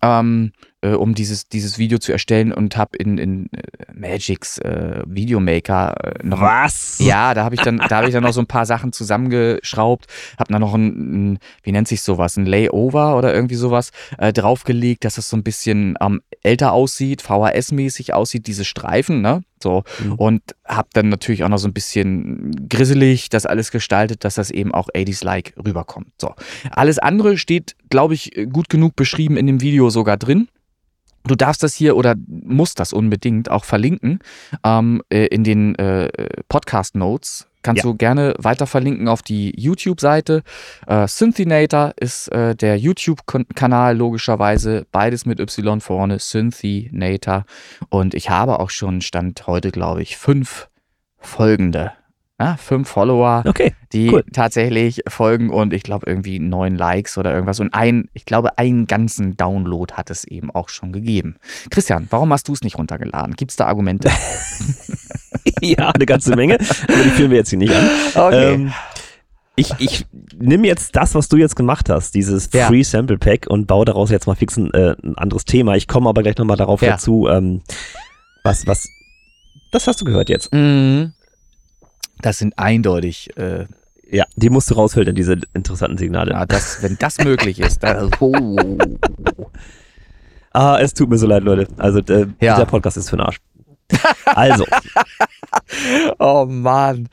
Ähm, äh, um dieses, dieses Video zu erstellen und habe in, in äh, Magics äh, Videomaker äh, noch. Was? Ja, da habe ich dann, da habe ich dann noch so ein paar Sachen zusammengeschraubt, habe dann noch ein, ein, wie nennt sich sowas, ein Layover oder irgendwie sowas äh, draufgelegt, dass das so ein bisschen ähm, älter aussieht, VHS-mäßig aussieht, diese Streifen, ne? So. Mhm. Und habe dann natürlich auch noch so ein bisschen grisselig das alles gestaltet, dass das eben auch 80s-like rüberkommt. So. Alles andere steht, glaube ich, gut genug beschrieben in dem Video sogar drin. Du darfst das hier oder musst das unbedingt auch verlinken ähm, äh, in den äh, Podcast-Notes. Kannst ja. du gerne weiter verlinken auf die YouTube-Seite. Äh, Synthinator ist äh, der YouTube-Kanal, logischerweise. Beides mit Y vorne, Synthinator. Und ich habe auch schon, Stand heute, glaube ich, fünf folgende ja, fünf Follower, okay, die cool. tatsächlich folgen und ich glaube irgendwie neun Likes oder irgendwas. Und ein, ich glaube, einen ganzen Download hat es eben auch schon gegeben. Christian, warum hast du es nicht runtergeladen? Gibt es da Argumente? ja, eine ganze Menge, aber die führen wir jetzt hier nicht an. Okay. Ähm, ich, ich nehme jetzt das, was du jetzt gemacht hast, dieses ja. Free Sample Pack und baue daraus jetzt mal fix ein, äh, ein anderes Thema. Ich komme aber gleich nochmal darauf ja. dazu, ähm, was, was, das hast du gehört jetzt. Mhm. Das sind eindeutig. Äh, ja, die musst du rausfiltern, diese interessanten Signale. Ja, das, wenn das möglich ist. Dann, oh. Ah, es tut mir so leid, Leute. Also, äh, ja. dieser Podcast ist für den Arsch. Also. oh Mann.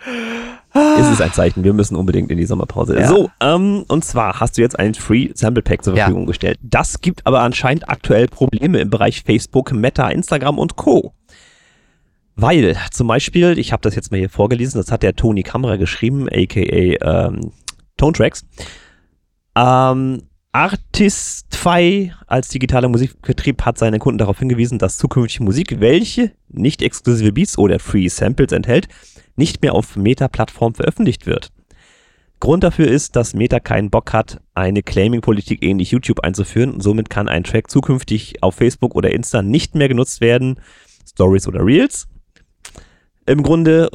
Es ist ein Zeichen, wir müssen unbedingt in die Sommerpause. Ja. So, ähm, und zwar hast du jetzt ein Free Sample Pack zur Verfügung ja. gestellt. Das gibt aber anscheinend aktuell Probleme im Bereich Facebook, Meta, Instagram und Co. Weil zum Beispiel, ich habe das jetzt mal hier vorgelesen, das hat der Tony Kamera geschrieben, aka ähm, Tone Tracks. Ähm, Artistify als digitaler Musikbetrieb hat seinen Kunden darauf hingewiesen, dass zukünftige Musik, welche nicht exklusive Beats oder Free Samples enthält, nicht mehr auf Meta-Plattform veröffentlicht wird. Grund dafür ist, dass Meta keinen Bock hat, eine Claiming-Politik ähnlich YouTube einzuführen und somit kann ein Track zukünftig auf Facebook oder Insta nicht mehr genutzt werden, Stories oder Reels, im Grunde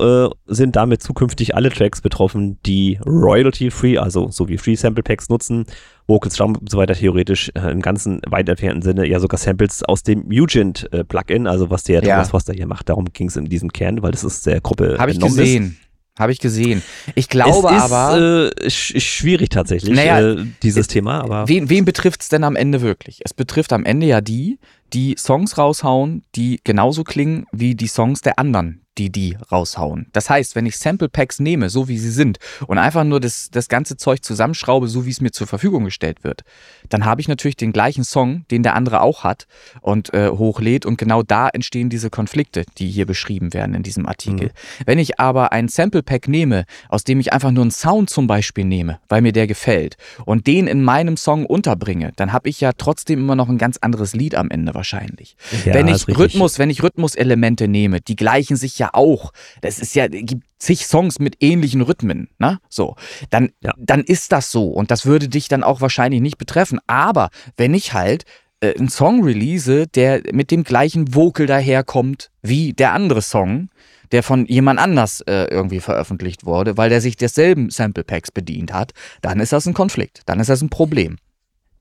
äh, sind damit zukünftig alle Tracks betroffen, die royalty-free, also so wie Free Sample Packs nutzen, Vocals, Drum und so weiter theoretisch äh, im ganzen weit entfernten Sinne ja sogar Samples aus dem Mugent äh, Plugin, also was der ja. Thomas Foster hier macht. Darum ging es in diesem Kern, weil das ist der Gruppe. Habe ich gesehen. Habe ich gesehen. Ich glaube es ist, aber. Äh, schwierig tatsächlich, naja, äh, dieses Thema. Aber wen, wen betrifft es denn am Ende wirklich? Es betrifft am Ende ja die, die Songs raushauen, die genauso klingen wie die Songs der anderen, die die raushauen. Das heißt, wenn ich Sample Packs nehme, so wie sie sind, und einfach nur das, das ganze Zeug zusammenschraube, so wie es mir zur Verfügung gestellt wird, dann habe ich natürlich den gleichen Song, den der andere auch hat und äh, hochlädt. Und genau da entstehen diese Konflikte, die hier beschrieben werden in diesem Artikel. Mhm. Wenn ich aber ein Sample Pack nehme, aus dem ich einfach nur einen Sound zum Beispiel nehme, weil mir der gefällt, und den in meinem Song unterbringe, dann habe ich ja trotzdem immer noch ein ganz anderes Lied am Ende wahrscheinlich. Ja, wenn ich Rhythmus, wenn ich Rhythmuselemente nehme, die gleichen sich ja auch. Das ist ja, gibt zig Songs mit ähnlichen Rhythmen, ne? So. Dann, ja. dann ist das so. Und das würde dich dann auch wahrscheinlich nicht betreffen. Aber wenn ich halt äh, einen Song release, der mit dem gleichen Vocal daherkommt wie der andere Song, der von jemand anders äh, irgendwie veröffentlicht wurde, weil der sich desselben Sample Packs bedient hat, dann ist das ein Konflikt, dann ist das ein Problem.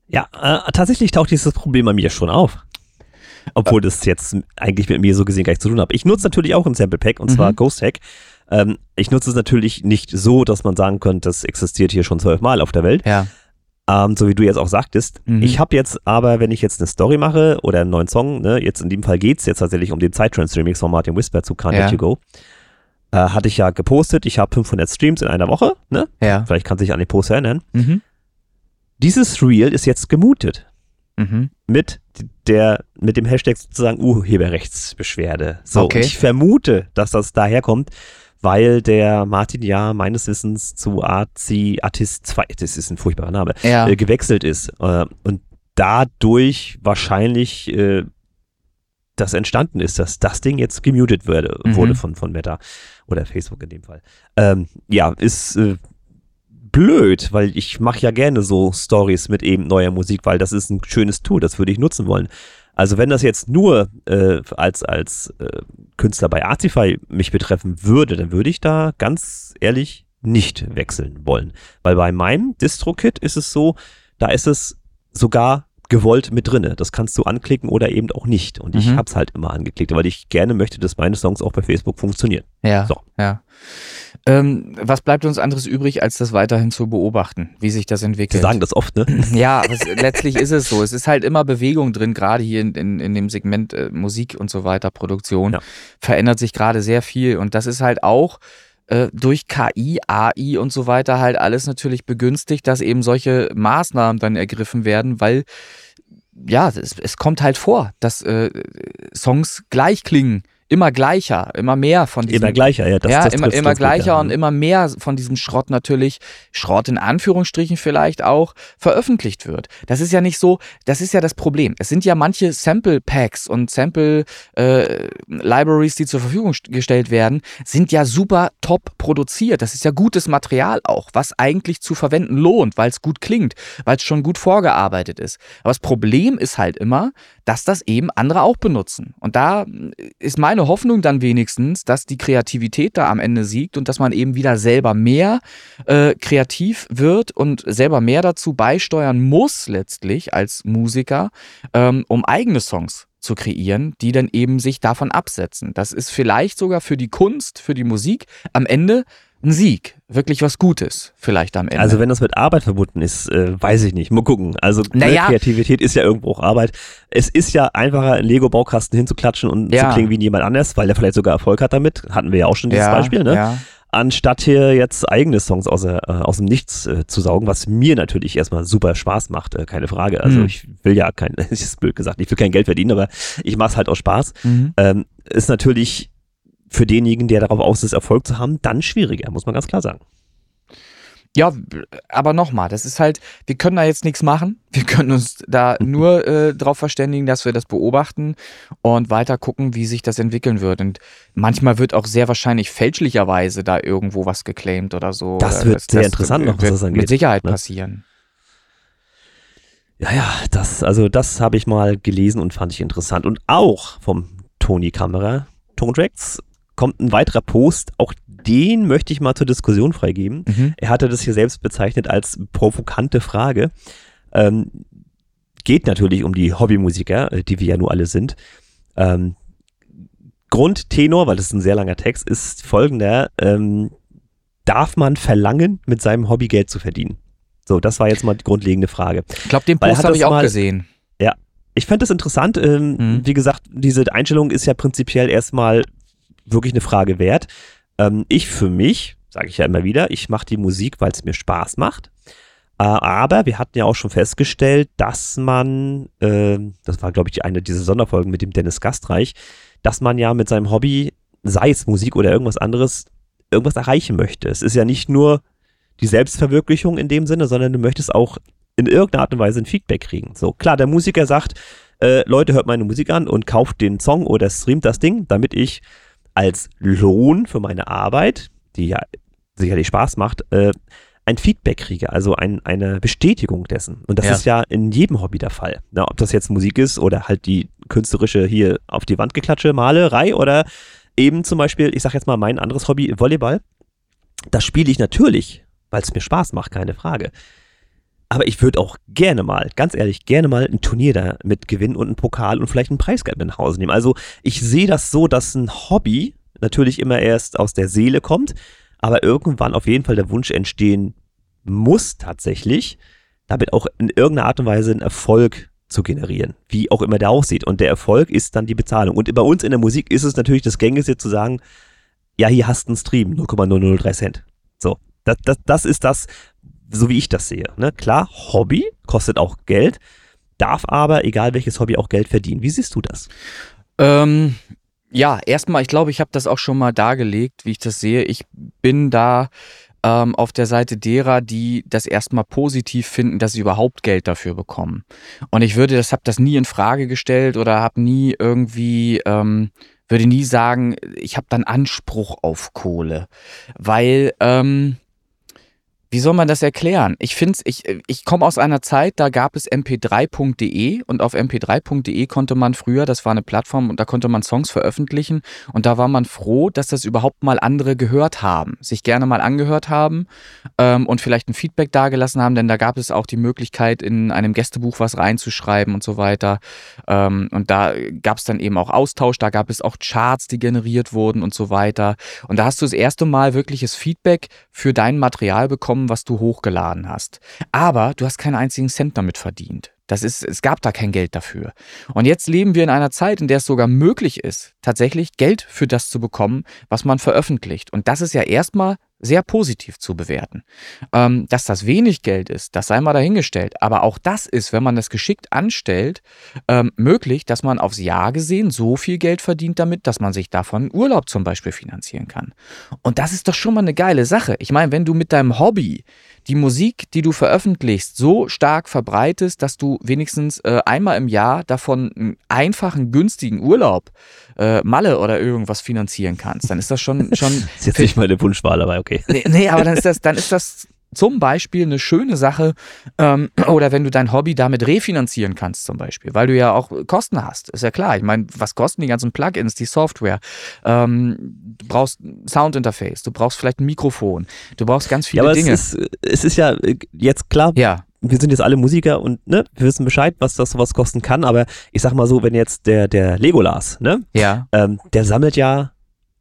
Ja, äh, tatsächlich taucht dieses Problem bei mir schon auf. Obwohl das jetzt eigentlich mit mir so gesehen gar nichts zu tun hat. Ich nutze natürlich auch ein Sample Pack und zwar mhm. Ghost Hack. Ähm, ich nutze es natürlich nicht so, dass man sagen könnte, das existiert hier schon zwölfmal auf der Welt. Ja. Ähm, so wie du jetzt auch sagtest. Mhm. Ich habe jetzt aber, wenn ich jetzt eine Story mache oder einen neuen Song, ne, jetzt in dem Fall geht es jetzt tatsächlich um den Zeittrans-Remix von Martin Whisper zu Can't ja. Let You Go. Äh, hatte ich ja gepostet, ich habe 500 Streams in einer Woche, ne? Ja. Vielleicht kann sich an den Post erinnern. Mhm. Dieses Reel ist jetzt gemutet. Mhm. Mit der mit dem Hashtag sozusagen Urheberrechtsbeschwerde. So, Okay. und ich vermute, dass das daher kommt, weil der Martin ja meines Wissens zu AC Artist 2, das ist ein furchtbarer Name, Ja. äh, gewechselt ist. Äh, und dadurch wahrscheinlich äh, das entstanden ist, dass das Ding jetzt gemutet wurde, Mhm. wurde von, von Meta oder Facebook in dem Fall. Ähm, ja, ist äh, blöd, weil ich mache ja gerne so Stories mit eben neuer Musik, weil das ist ein schönes Tool, das würde ich nutzen wollen. Also wenn das jetzt nur äh, als, als äh, Künstler bei Artify mich betreffen würde, dann würde ich da ganz ehrlich nicht wechseln wollen. Weil bei meinem Distro-Kit ist es so, da ist es sogar gewollt mit drinne. Das kannst du anklicken oder eben auch nicht. Und ich Mhm. hab's halt immer angeklickt, weil ich gerne möchte, dass meine Songs auch bei Facebook funktionieren. Ja, So. ja. Ähm, was bleibt uns anderes übrig, als das weiterhin zu beobachten, wie sich das Wir entwickelt? sagen das oft, ne? Ja, aber es, letztlich ist es so. Es ist halt immer Bewegung drin, gerade hier in, in, in dem Segment äh, Musik und so weiter, Produktion. Ja. Verändert sich gerade sehr viel. Und das ist halt auch äh, durch KI, AI und so weiter halt alles natürlich begünstigt, dass eben solche Maßnahmen dann ergriffen werden, weil ja, es, es kommt halt vor, dass äh, Songs gleich klingen. Immer gleicher, immer mehr von diesem Immer gleicher, ja. Das, ja, das immer, immer ganz gut, gleicher ja. und immer mehr von diesem Schrott natürlich, Schrott in Anführungsstrichen vielleicht auch, veröffentlicht wird. Das ist ja nicht so, das ist ja das Problem. Es sind ja manche Sample Packs und Sample äh, Libraries, die zur Verfügung st- gestellt werden, sind ja super top produziert. Das ist ja gutes Material auch, was eigentlich zu verwenden lohnt, weil es gut klingt, weil es schon gut vorgearbeitet ist. Aber das Problem ist halt immer, dass das eben andere auch benutzen. Und da ist meine Hoffnung dann wenigstens, dass die Kreativität da am Ende siegt und dass man eben wieder selber mehr äh, kreativ wird und selber mehr dazu beisteuern muss, letztlich als Musiker, ähm, um eigene Songs zu kreieren, die dann eben sich davon absetzen. Das ist vielleicht sogar für die Kunst, für die Musik am Ende ein Sieg. Wirklich was Gutes, vielleicht am Ende. Also wenn das mit Arbeit verbunden ist, äh, weiß ich nicht. Mal gucken. Also ne, Naja. Kreativität ist ja irgendwo auch Arbeit. Es ist ja einfacher, einen Lego-Baukasten hinzuklatschen und Ja. zu klingen wie jemand anders, weil der vielleicht sogar Erfolg hat damit. Hatten wir ja auch schon dieses ja, Beispiel, ne? Ja. Anstatt hier jetzt eigene Songs aus, äh, aus dem Nichts äh, zu saugen, was mir natürlich erstmal super Spaß macht, äh, keine Frage. Also Hm. ich will ja kein, ist blöd gesagt, ich will kein Geld verdienen, aber ich mache es halt aus Spaß. Mhm. Ähm, ist natürlich für denjenigen, der darauf aus ist, Erfolg zu haben, dann schwieriger, muss man ganz klar sagen. Ja, aber nochmal, das ist halt, wir können da jetzt nichts machen. Wir können uns da nur äh, darauf verständigen, dass wir das beobachten und weiter gucken, wie sich das entwickeln wird. Und manchmal wird auch sehr wahrscheinlich fälschlicherweise da irgendwo was geclaimed oder so. Das wird sehr interessant noch, was das angeht, Mit Sicherheit ne? passieren. Ja, ja, das, also das habe ich mal gelesen und fand ich interessant. Und auch vom Tony Kamera, Tontracks, kommt ein weiterer Post. Auch den möchte ich mal zur Diskussion freigeben. Mhm. Er hatte das hier selbst bezeichnet als provokante Frage. Ähm, geht natürlich um die Hobbymusiker, äh, die wir ja nur alle sind. Ähm, Grundtenor, weil das ist ein sehr langer Text, ist folgender. Ähm, darf man verlangen, mit seinem Hobby Geld zu verdienen? So, das war jetzt mal die grundlegende Frage. Ich glaube, den Post habe ich auch mal- gesehen. Ich fand das interessant. Ähm, Mhm. Wie gesagt, diese Einstellung ist ja prinzipiell erstmal wirklich eine Frage wert. Ähm, ich für mich, sage ich ja immer wieder, ich mache die Musik, weil es mir Spaß macht. Äh, aber wir hatten ja auch schon festgestellt, dass man, ähm, das war glaube ich eine dieser Sonderfolgen mit dem Dennis Gastreich, dass man ja mit seinem Hobby, sei es Musik oder irgendwas anderes, irgendwas erreichen möchte. Es ist ja nicht nur die Selbstverwirklichung in dem Sinne, sondern du möchtest auch in irgendeiner Art und Weise ein Feedback kriegen. So, klar, der Musiker sagt, äh, Leute, hört meine Musik an und kauft den Song oder streamt das Ding, damit ich als Lohn für meine Arbeit, die ja sicherlich Spaß macht, äh, ein Feedback kriege, also ein, eine Bestätigung dessen. Und das Ja. ist ja in jedem Hobby der Fall. Na, ob das jetzt Musik ist oder halt die künstlerische hier auf die Wand geklatsche Malerei oder eben zum Beispiel, ich sag jetzt mal mein anderes Hobby, Volleyball. Das spiele ich natürlich, weil es mir Spaß macht, keine Frage. Aber ich würde auch gerne mal, ganz ehrlich, gerne mal ein Turnier da mit gewinnen und einen Pokal und vielleicht ein Preisgeld mit nach Hause nehmen. Also ich sehe das so, dass ein Hobby natürlich immer erst aus der Seele kommt, aber irgendwann auf jeden Fall der Wunsch entstehen muss tatsächlich, damit auch in irgendeiner Art und Weise einen Erfolg zu generieren, wie auch immer der aussieht. Und der Erfolg ist dann die Bezahlung. Und bei uns in der Musik ist es natürlich das Gängigste zu sagen, ja, hier hast du einen Stream, 0,003 Cent. So, das, das, das ist das, so wie ich das sehe. Ne? Klar, Hobby kostet auch Geld, darf aber, egal welches Hobby, auch Geld verdienen. Wie siehst du das? Ähm, ja, erstmal, ich glaube, ich habe das auch schon mal dargelegt, wie ich das sehe. Ich bin da ähm, auf der Seite derer, die das erstmal positiv finden, dass sie überhaupt Geld dafür bekommen. Und ich würde, das habe das nie in Frage gestellt oder habe nie irgendwie, ähm, würde nie sagen, ich habe dann Anspruch auf Kohle, weil ähm, wie soll man das erklären? Ich finde ich, ich komme aus einer Zeit, da gab es mp3.de und auf mp3.de konnte man früher, das war eine Plattform und da konnte man Songs veröffentlichen und da war man froh, dass das überhaupt mal andere gehört haben, sich gerne mal angehört haben ähm, und vielleicht ein Feedback dagelassen haben, denn da gab es auch die Möglichkeit, in einem Gästebuch was reinzuschreiben und so weiter. Ähm, und da gab es dann eben auch Austausch, da gab es auch Charts, die generiert wurden und so weiter. Und da hast du das erste Mal wirkliches Feedback für dein Material bekommen bekommen, was du hochgeladen hast. Aber du hast keinen einzigen Cent damit verdient. Das ist, es gab da kein Geld dafür. Und jetzt leben wir in einer Zeit, in der es sogar möglich ist, tatsächlich Geld für das zu bekommen, was man veröffentlicht. Und das ist ja erstmal sehr positiv zu bewerten. Ähm, dass das wenig Geld ist, das sei mal dahingestellt. Aber auch das ist, wenn man das geschickt anstellt, ähm, möglich, dass man aufs Jahr gesehen so viel Geld verdient damit, dass man sich davon Urlaub zum Beispiel finanzieren kann. Und das ist doch schon mal eine geile Sache. Ich meine, wenn du mit deinem Hobby die Musik, die du veröffentlichst, so stark verbreitest, dass du wenigstens äh, einmal im Jahr davon einen einfachen, günstigen Urlaub, äh, Malle oder irgendwas finanzieren kannst, dann ist das schon. schon das ist jetzt nicht meine Wunschwahl, aber okay. Nee, nee, aber dann ist das, dann ist das zum Beispiel eine schöne Sache ähm, oder wenn du dein Hobby damit refinanzieren kannst zum Beispiel, weil du ja auch Kosten hast, ist ja klar. Ich meine, was kosten die ganzen Plugins, die Software? Ähm, du brauchst ein Soundinterface, du brauchst vielleicht ein Mikrofon, du brauchst ganz viele ja, aber Dinge. Es ist, es ist ja äh, jetzt klar, ja. wir sind jetzt alle Musiker und ne, wir wissen Bescheid, was das sowas kosten kann, aber ich sag mal so, wenn jetzt der, der Legolas, ne, Ja. ähm, der sammelt ja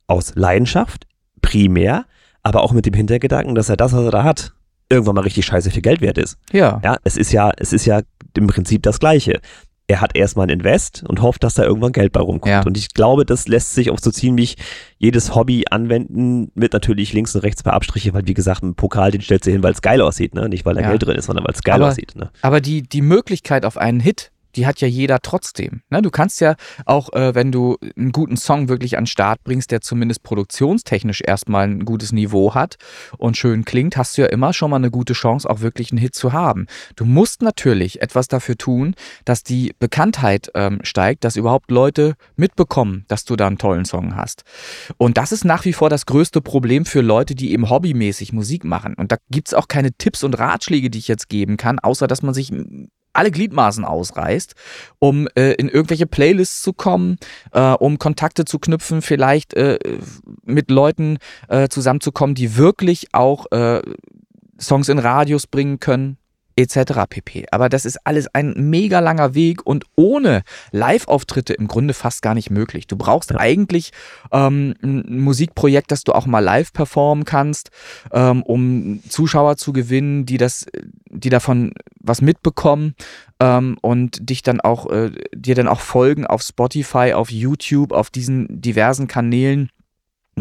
aus Leidenschaft primär, aber auch mit dem Hintergedanken, dass er das, was er da hat, irgendwann mal richtig scheiße viel Geld wert ist. Ja. Ja, es ist ja, es ist ja im Prinzip das Gleiche. Er hat erstmal ein Invest und hofft, dass da irgendwann Geld bei rumkommt. Ja. Und ich glaube, das lässt sich auf so ziemlich jedes Hobby anwenden, mit natürlich links und rechts ein paar Abstriche, weil wie gesagt, ein Pokal, den stellst du hin, weil es geil aussieht, ne? Nicht weil da Ja. Geld drin ist, sondern weil es geil Aber- aussieht. Ne? Aber die, die Möglichkeit auf einen Hit, die hat ja jeder trotzdem. Ne? Du kannst ja auch, äh, wenn du einen guten Song wirklich an den Start bringst, der zumindest produktionstechnisch erstmal ein gutes Niveau hat und schön klingt, hast du ja immer schon mal eine gute Chance, auch wirklich einen Hit zu haben. Du musst natürlich etwas dafür tun, dass die Bekanntheit ähm, steigt, dass überhaupt Leute mitbekommen, dass du da einen tollen Song hast. Und das ist nach wie vor das größte Problem für Leute, die eben hobbymäßig Musik machen. Und da gibt es auch keine Tipps und Ratschläge, die ich jetzt geben kann, außer dass man sich alle Gliedmaßen ausreißt, um äh, in irgendwelche Playlists zu kommen, äh, um Kontakte zu knüpfen, vielleicht äh, mit Leuten äh, zusammenzukommen, die wirklich auch äh, Songs in Radios bringen können etc. pp. Aber das ist alles ein mega langer Weg und ohne Live-Auftritte im Grunde fast gar nicht möglich. Du brauchst Ja. eigentlich ähm, ein Musikprojekt, das du auch mal live performen kannst, ähm, um Zuschauer zu gewinnen, die das, die davon was mitbekommen ähm, und dich dann auch, äh, dir dann auch folgen auf Spotify, auf YouTube, auf diesen diversen Kanälen.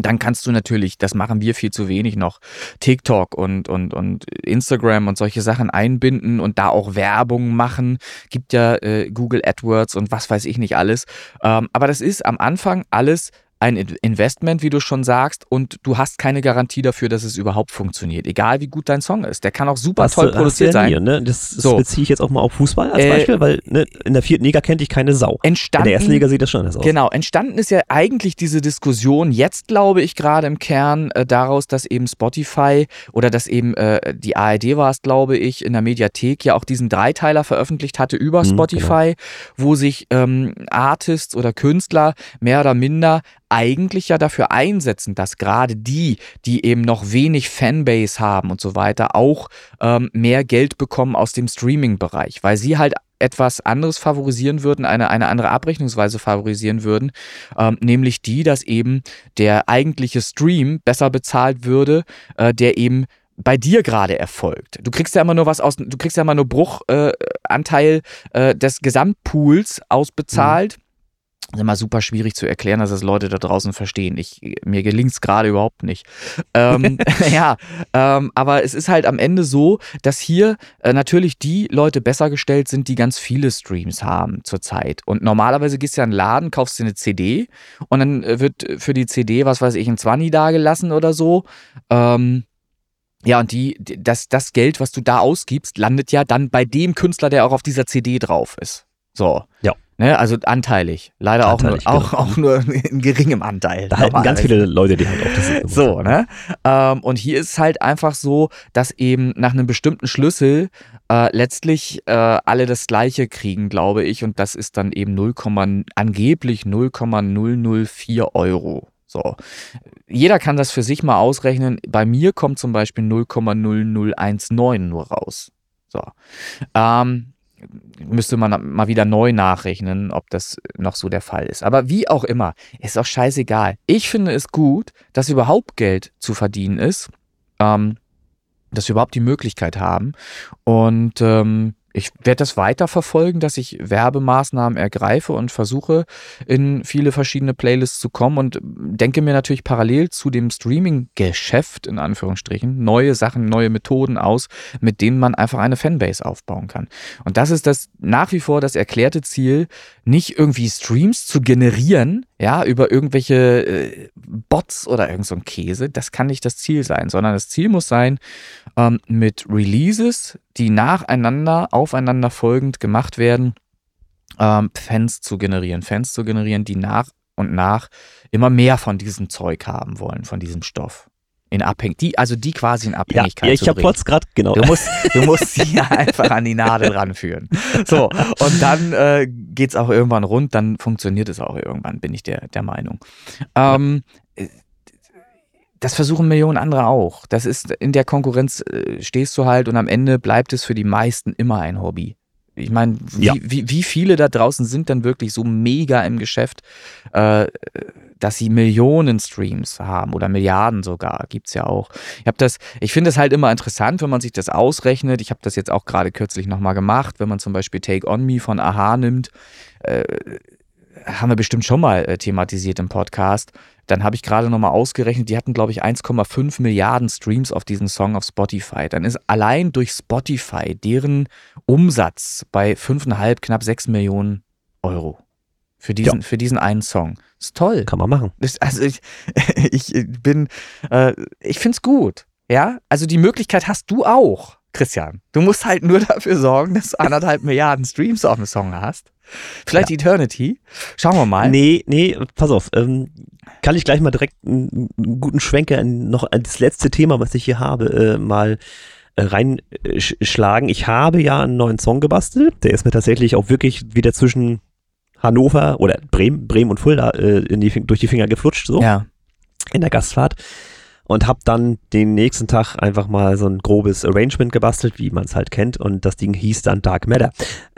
Dann kannst du natürlich, das machen wir viel zu wenig noch, TikTok und, und, und Instagram und solche Sachen einbinden und da auch Werbung machen. Gibt ja äh, Google AdWords und was weiß ich nicht alles. Ähm, aber das ist am Anfang alles ein In- Investment, wie du schon sagst, und du hast keine Garantie dafür, dass es überhaupt funktioniert. Egal wie gut dein Song ist. Der kann auch super Hast toll produziert ja sein. nie, ne? Das, das So. beziehe ich jetzt auch mal auf Fußball als Äh, Beispiel, weil ne, in der vierten Liga kennt dich keine Sau. In Entstanden, der ersten Liga sieht das schon anders aus. Genau, entstanden ist ja eigentlich diese Diskussion jetzt, glaube ich, gerade im Kern äh, daraus, dass eben Spotify oder dass eben äh, die ARD war es, glaube ich, in der Mediathek ja auch diesen Dreiteiler veröffentlicht hatte über Mhm, Spotify, wo sich ähm, Artists oder Künstler mehr oder minder eigentlich ja dafür einsetzen, dass gerade die, die eben noch wenig Fanbase haben und so weiter, auch ähm, mehr Geld bekommen aus dem Streaming-Bereich, weil sie halt etwas anderes favorisieren würden, eine, eine andere Abrechnungsweise favorisieren würden, ähm, nämlich die, dass eben der eigentliche Stream besser bezahlt würde, äh, der eben bei dir gerade erfolgt. Du kriegst ja immer nur was aus, du kriegst ja immer nur Bruchanteil äh, äh, des Gesamtpools ausbezahlt. Ist immer super schwierig zu erklären, dass es Leute da draußen verstehen. Ich, mir gelingt es gerade überhaupt nicht. Ähm, ja, ähm, aber es ist halt am Ende so, dass hier äh, natürlich die Leute besser gestellt sind, die ganz viele Streams haben zurzeit. Und normalerweise gehst du ja in einen Laden, kaufst dir eine CD und dann äh, wird für die CD, was weiß ich, ein 20 da gelassen oder so. Ähm, ja, und die, das, das Geld, was du da ausgibst, landet ja dann bei dem Künstler, der auch auf dieser CD drauf ist. So. Ja. Ne, also anteilig. Leider anteilig, auch, nur, genau. auch, auch nur in geringem Anteil. Da halten ganz viele Leute die Hand auf. Das ist so, ne? Ähm, und hier ist es halt einfach so, dass eben nach einem bestimmten Schlüssel äh, letztlich äh, alle das gleiche kriegen, glaube ich. Und das ist dann eben 0, angeblich 0,004 Euro. So. Jeder kann das für sich mal ausrechnen. Bei mir kommt zum Beispiel 0,0019 nur raus. So. Ähm, müsste man mal wieder neu nachrechnen, ob das noch so der Fall ist. Aber wie auch immer, ist auch scheißegal. Ich finde es gut, dass überhaupt Geld zu verdienen ist, ähm, dass wir überhaupt die Möglichkeit haben. Und ähm, ich werde das weiter verfolgen, dass ich Werbemaßnahmen ergreife und versuche, in viele verschiedene Playlists zu kommen und denke mir natürlich parallel zu dem Streaming-Geschäft, in Anführungsstrichen, neue Sachen, neue Methoden aus, mit denen man einfach eine Fanbase aufbauen kann. Und das ist das nach wie vor das erklärte Ziel, nicht irgendwie Streams zu generieren, ja, über irgendwelche äh, Bots oder irgend so ein Käse. Das kann nicht das Ziel sein, sondern das Ziel muss sein, ähm, mit Releases, die nacheinander, aufeinander folgend gemacht werden, ähm, Fans zu generieren. Fans zu generieren, die nach und nach immer mehr von diesem Zeug haben wollen, von diesem Stoff in Abhängig, die, also die quasi in Abhängigkeit. Ja, ich habe kurz gerade, genau. Du musst, du musst sie einfach an die Nadel ranführen. So, und dann äh, geht es auch irgendwann rund, dann funktioniert es auch irgendwann, bin ich der, der Meinung. Ähm, das versuchen Millionen andere auch. Das ist in der Konkurrenz äh, stehst du halt und am Ende bleibt es für die meisten immer ein Hobby. Ich meine, wie, ja. wie, wie, viele da draußen sind dann wirklich so mega im Geschäft, äh, dass sie Millionen Streams haben oder Milliarden sogar, gibt es ja auch. Ich das, ich finde es halt immer interessant, wenn man sich das ausrechnet. Ich habe das jetzt auch gerade kürzlich nochmal gemacht, wenn man zum Beispiel Take On Me von Aha nimmt. Äh, haben wir bestimmt schon mal äh, thematisiert im Podcast. Dann habe ich gerade nochmal ausgerechnet, die hatten, glaube ich, 1,5 Milliarden Streams auf diesen Song auf Spotify. Dann ist allein durch Spotify deren Umsatz bei 5,5, knapp 6 Millionen Euro. Für diesen, ja. für diesen einen Song. Ist toll. Kann man machen. Also ich, ich bin, äh, ich finde es gut. Ja, also die Möglichkeit hast du auch, Christian. Du musst halt nur dafür sorgen, dass du anderthalb Milliarden Streams auf dem Song hast. Vielleicht ja. Eternity. Schauen wir mal. Nee, nee, pass auf. Ähm, kann ich gleich mal direkt einen, einen guten Schwenker noch das letzte Thema, was ich hier habe, äh, mal äh, reinschlagen. Ich habe ja einen neuen Song gebastelt. Der ist mir tatsächlich auch wirklich wieder zwischen Hannover oder Bremen, Bremen und Fulda äh, die, durch die Finger geflutscht, so. Ja. In der Gastfahrt und habe dann den nächsten Tag einfach mal so ein grobes Arrangement gebastelt, wie man es halt kennt und das Ding hieß dann Dark Matter.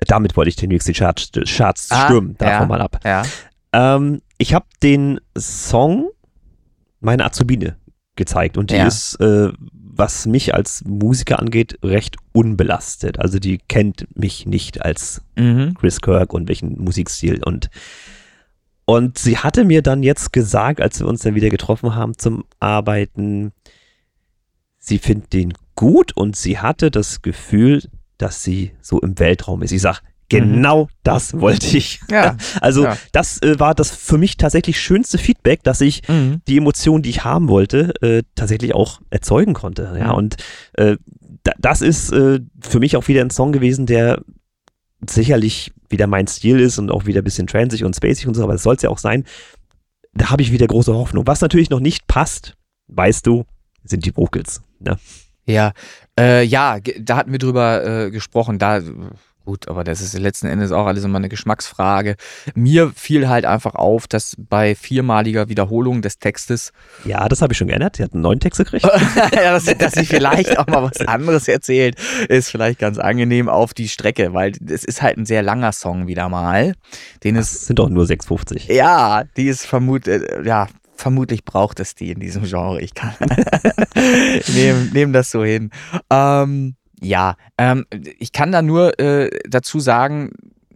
Damit wollte ich den nächsten Charts, Charts ah, stürmen, davon ja, mal ab. Ja. Ähm, ich habe den Song meiner Azubine gezeigt und die ja. ist, äh, was mich als Musiker angeht, recht unbelastet. Also die kennt mich nicht als mhm. Chris Kirk und welchen Musikstil und und sie hatte mir dann jetzt gesagt, als wir uns dann wieder getroffen haben zum Arbeiten, sie findet den gut und sie hatte das Gefühl, dass sie so im Weltraum ist. Ich sag, genau mhm. das wollte ich. Ja, also ja. das äh, war das für mich tatsächlich schönste Feedback, dass ich mhm. die Emotionen, die ich haben wollte, äh, tatsächlich auch erzeugen konnte. Ja, mhm. und äh, das ist äh, für mich auch wieder ein Song gewesen, der sicherlich wieder mein Stil ist und auch wieder ein bisschen transig und spacig und so, aber das soll es ja auch sein. Da habe ich wieder große Hoffnung. Was natürlich noch nicht passt, weißt du, sind die Vocals. Ne? Ja, äh, ja, da hatten wir drüber äh, gesprochen. Da Gut, aber das ist letzten Endes auch alles immer eine Geschmacksfrage. Mir fiel halt einfach auf, dass bei viermaliger Wiederholung des Textes. Ja, das habe ich schon geändert. Sie hat einen neuen Text gekriegt. ja, dass, dass sie vielleicht auch mal was anderes erzählt, ist vielleicht ganz angenehm auf die Strecke, weil es ist halt ein sehr langer Song wieder mal. Den das es sind doch nur 6,50. Ja, die ist vermutet, äh, ja, vermutlich braucht es die in diesem Genre. Ich kann nehmen nehm das so hin. Ähm, ja, ähm, ich kann da nur äh, dazu sagen,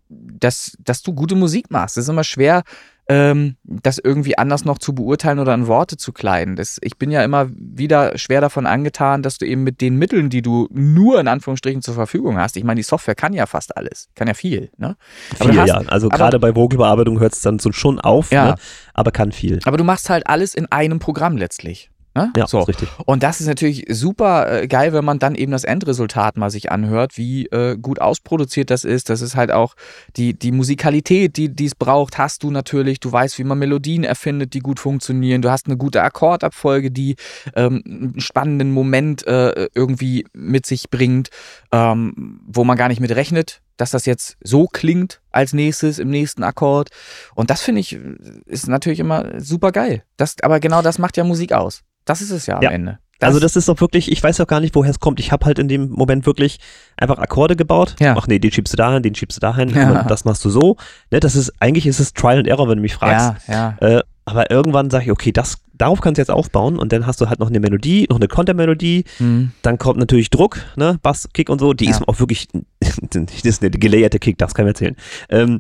dass, dass du gute Musik machst. Es ist immer schwer, ähm, das irgendwie anders noch zu beurteilen oder in Worte zu kleiden. Das, ich bin ja immer wieder schwer davon angetan, dass du eben mit den Mitteln, die du nur in Anführungsstrichen zur Verfügung hast, ich meine, die Software kann ja fast alles, kann ja viel. Ne? Viel, hast, ja. Also gerade bei Vogelbearbeitung hört es dann so schon auf, ja. ne? aber kann viel. Aber du machst halt alles in einem Programm letztlich. Ne? Ja, so. richtig. Und das ist natürlich super äh, geil, wenn man dann eben das Endresultat mal sich anhört, wie äh, gut ausproduziert das ist. Das ist halt auch die, die Musikalität, die es braucht, hast du natürlich. Du weißt, wie man Melodien erfindet, die gut funktionieren. Du hast eine gute Akkordabfolge, die ähm, einen spannenden Moment äh, irgendwie mit sich bringt, ähm, wo man gar nicht mit rechnet, dass das jetzt so klingt als nächstes im nächsten Akkord. Und das finde ich ist natürlich immer super geil. Das, aber genau das macht ja Musik aus. Das ist es ja am ja. Ende. Das also das ist doch wirklich, ich weiß auch gar nicht, woher es kommt. Ich habe halt in dem Moment wirklich einfach Akkorde gebaut. Ja. Ach nee, den schiebst du dahin, den schiebst du dahin, ja. das machst du so. Ne, das ist, eigentlich ist es Trial and Error, wenn du mich fragst. Ja, ja. Äh, aber irgendwann sage ich, okay, das, darauf kannst du jetzt aufbauen und dann hast du halt noch eine Melodie, noch eine Kontermelodie. Mhm. Dann kommt natürlich Druck, ne, Bass, Kick und so. Die ja. ist auch wirklich, das ist eine gelayerte Kick, das kann ich erzählen. Ähm,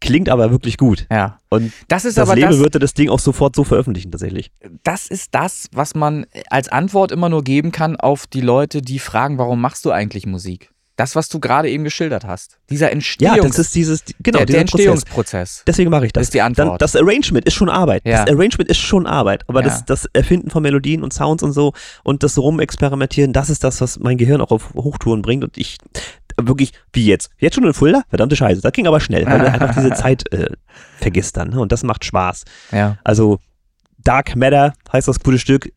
klingt aber wirklich gut. Ja. Und das ist das aber Label das, würde das Ding auch sofort so veröffentlichen tatsächlich. Das ist das, was man als Antwort immer nur geben kann auf die Leute, die fragen, warum machst du eigentlich Musik? Das, was du gerade eben geschildert hast. Dieser Entstehungs ja, das ist dieses, genau, der, der Entstehungsprozess. Deswegen mache ich das. Das ist die Antwort. Dann, das Arrangement ist schon Arbeit. Ja. Das Arrangement ist schon Arbeit. Aber ja. das, das Erfinden von Melodien und Sounds und so und das Rumexperimentieren, das ist das, was mein Gehirn auch auf Hochtouren bringt. Und ich, wirklich, wie jetzt? Jetzt schon in Fulda? Verdammte Scheiße. Das ging aber schnell, weil du einfach diese Zeit äh, vergisst dann. Ne? Und das macht Spaß. Ja. Also, Dark Matter heißt das gute Stück.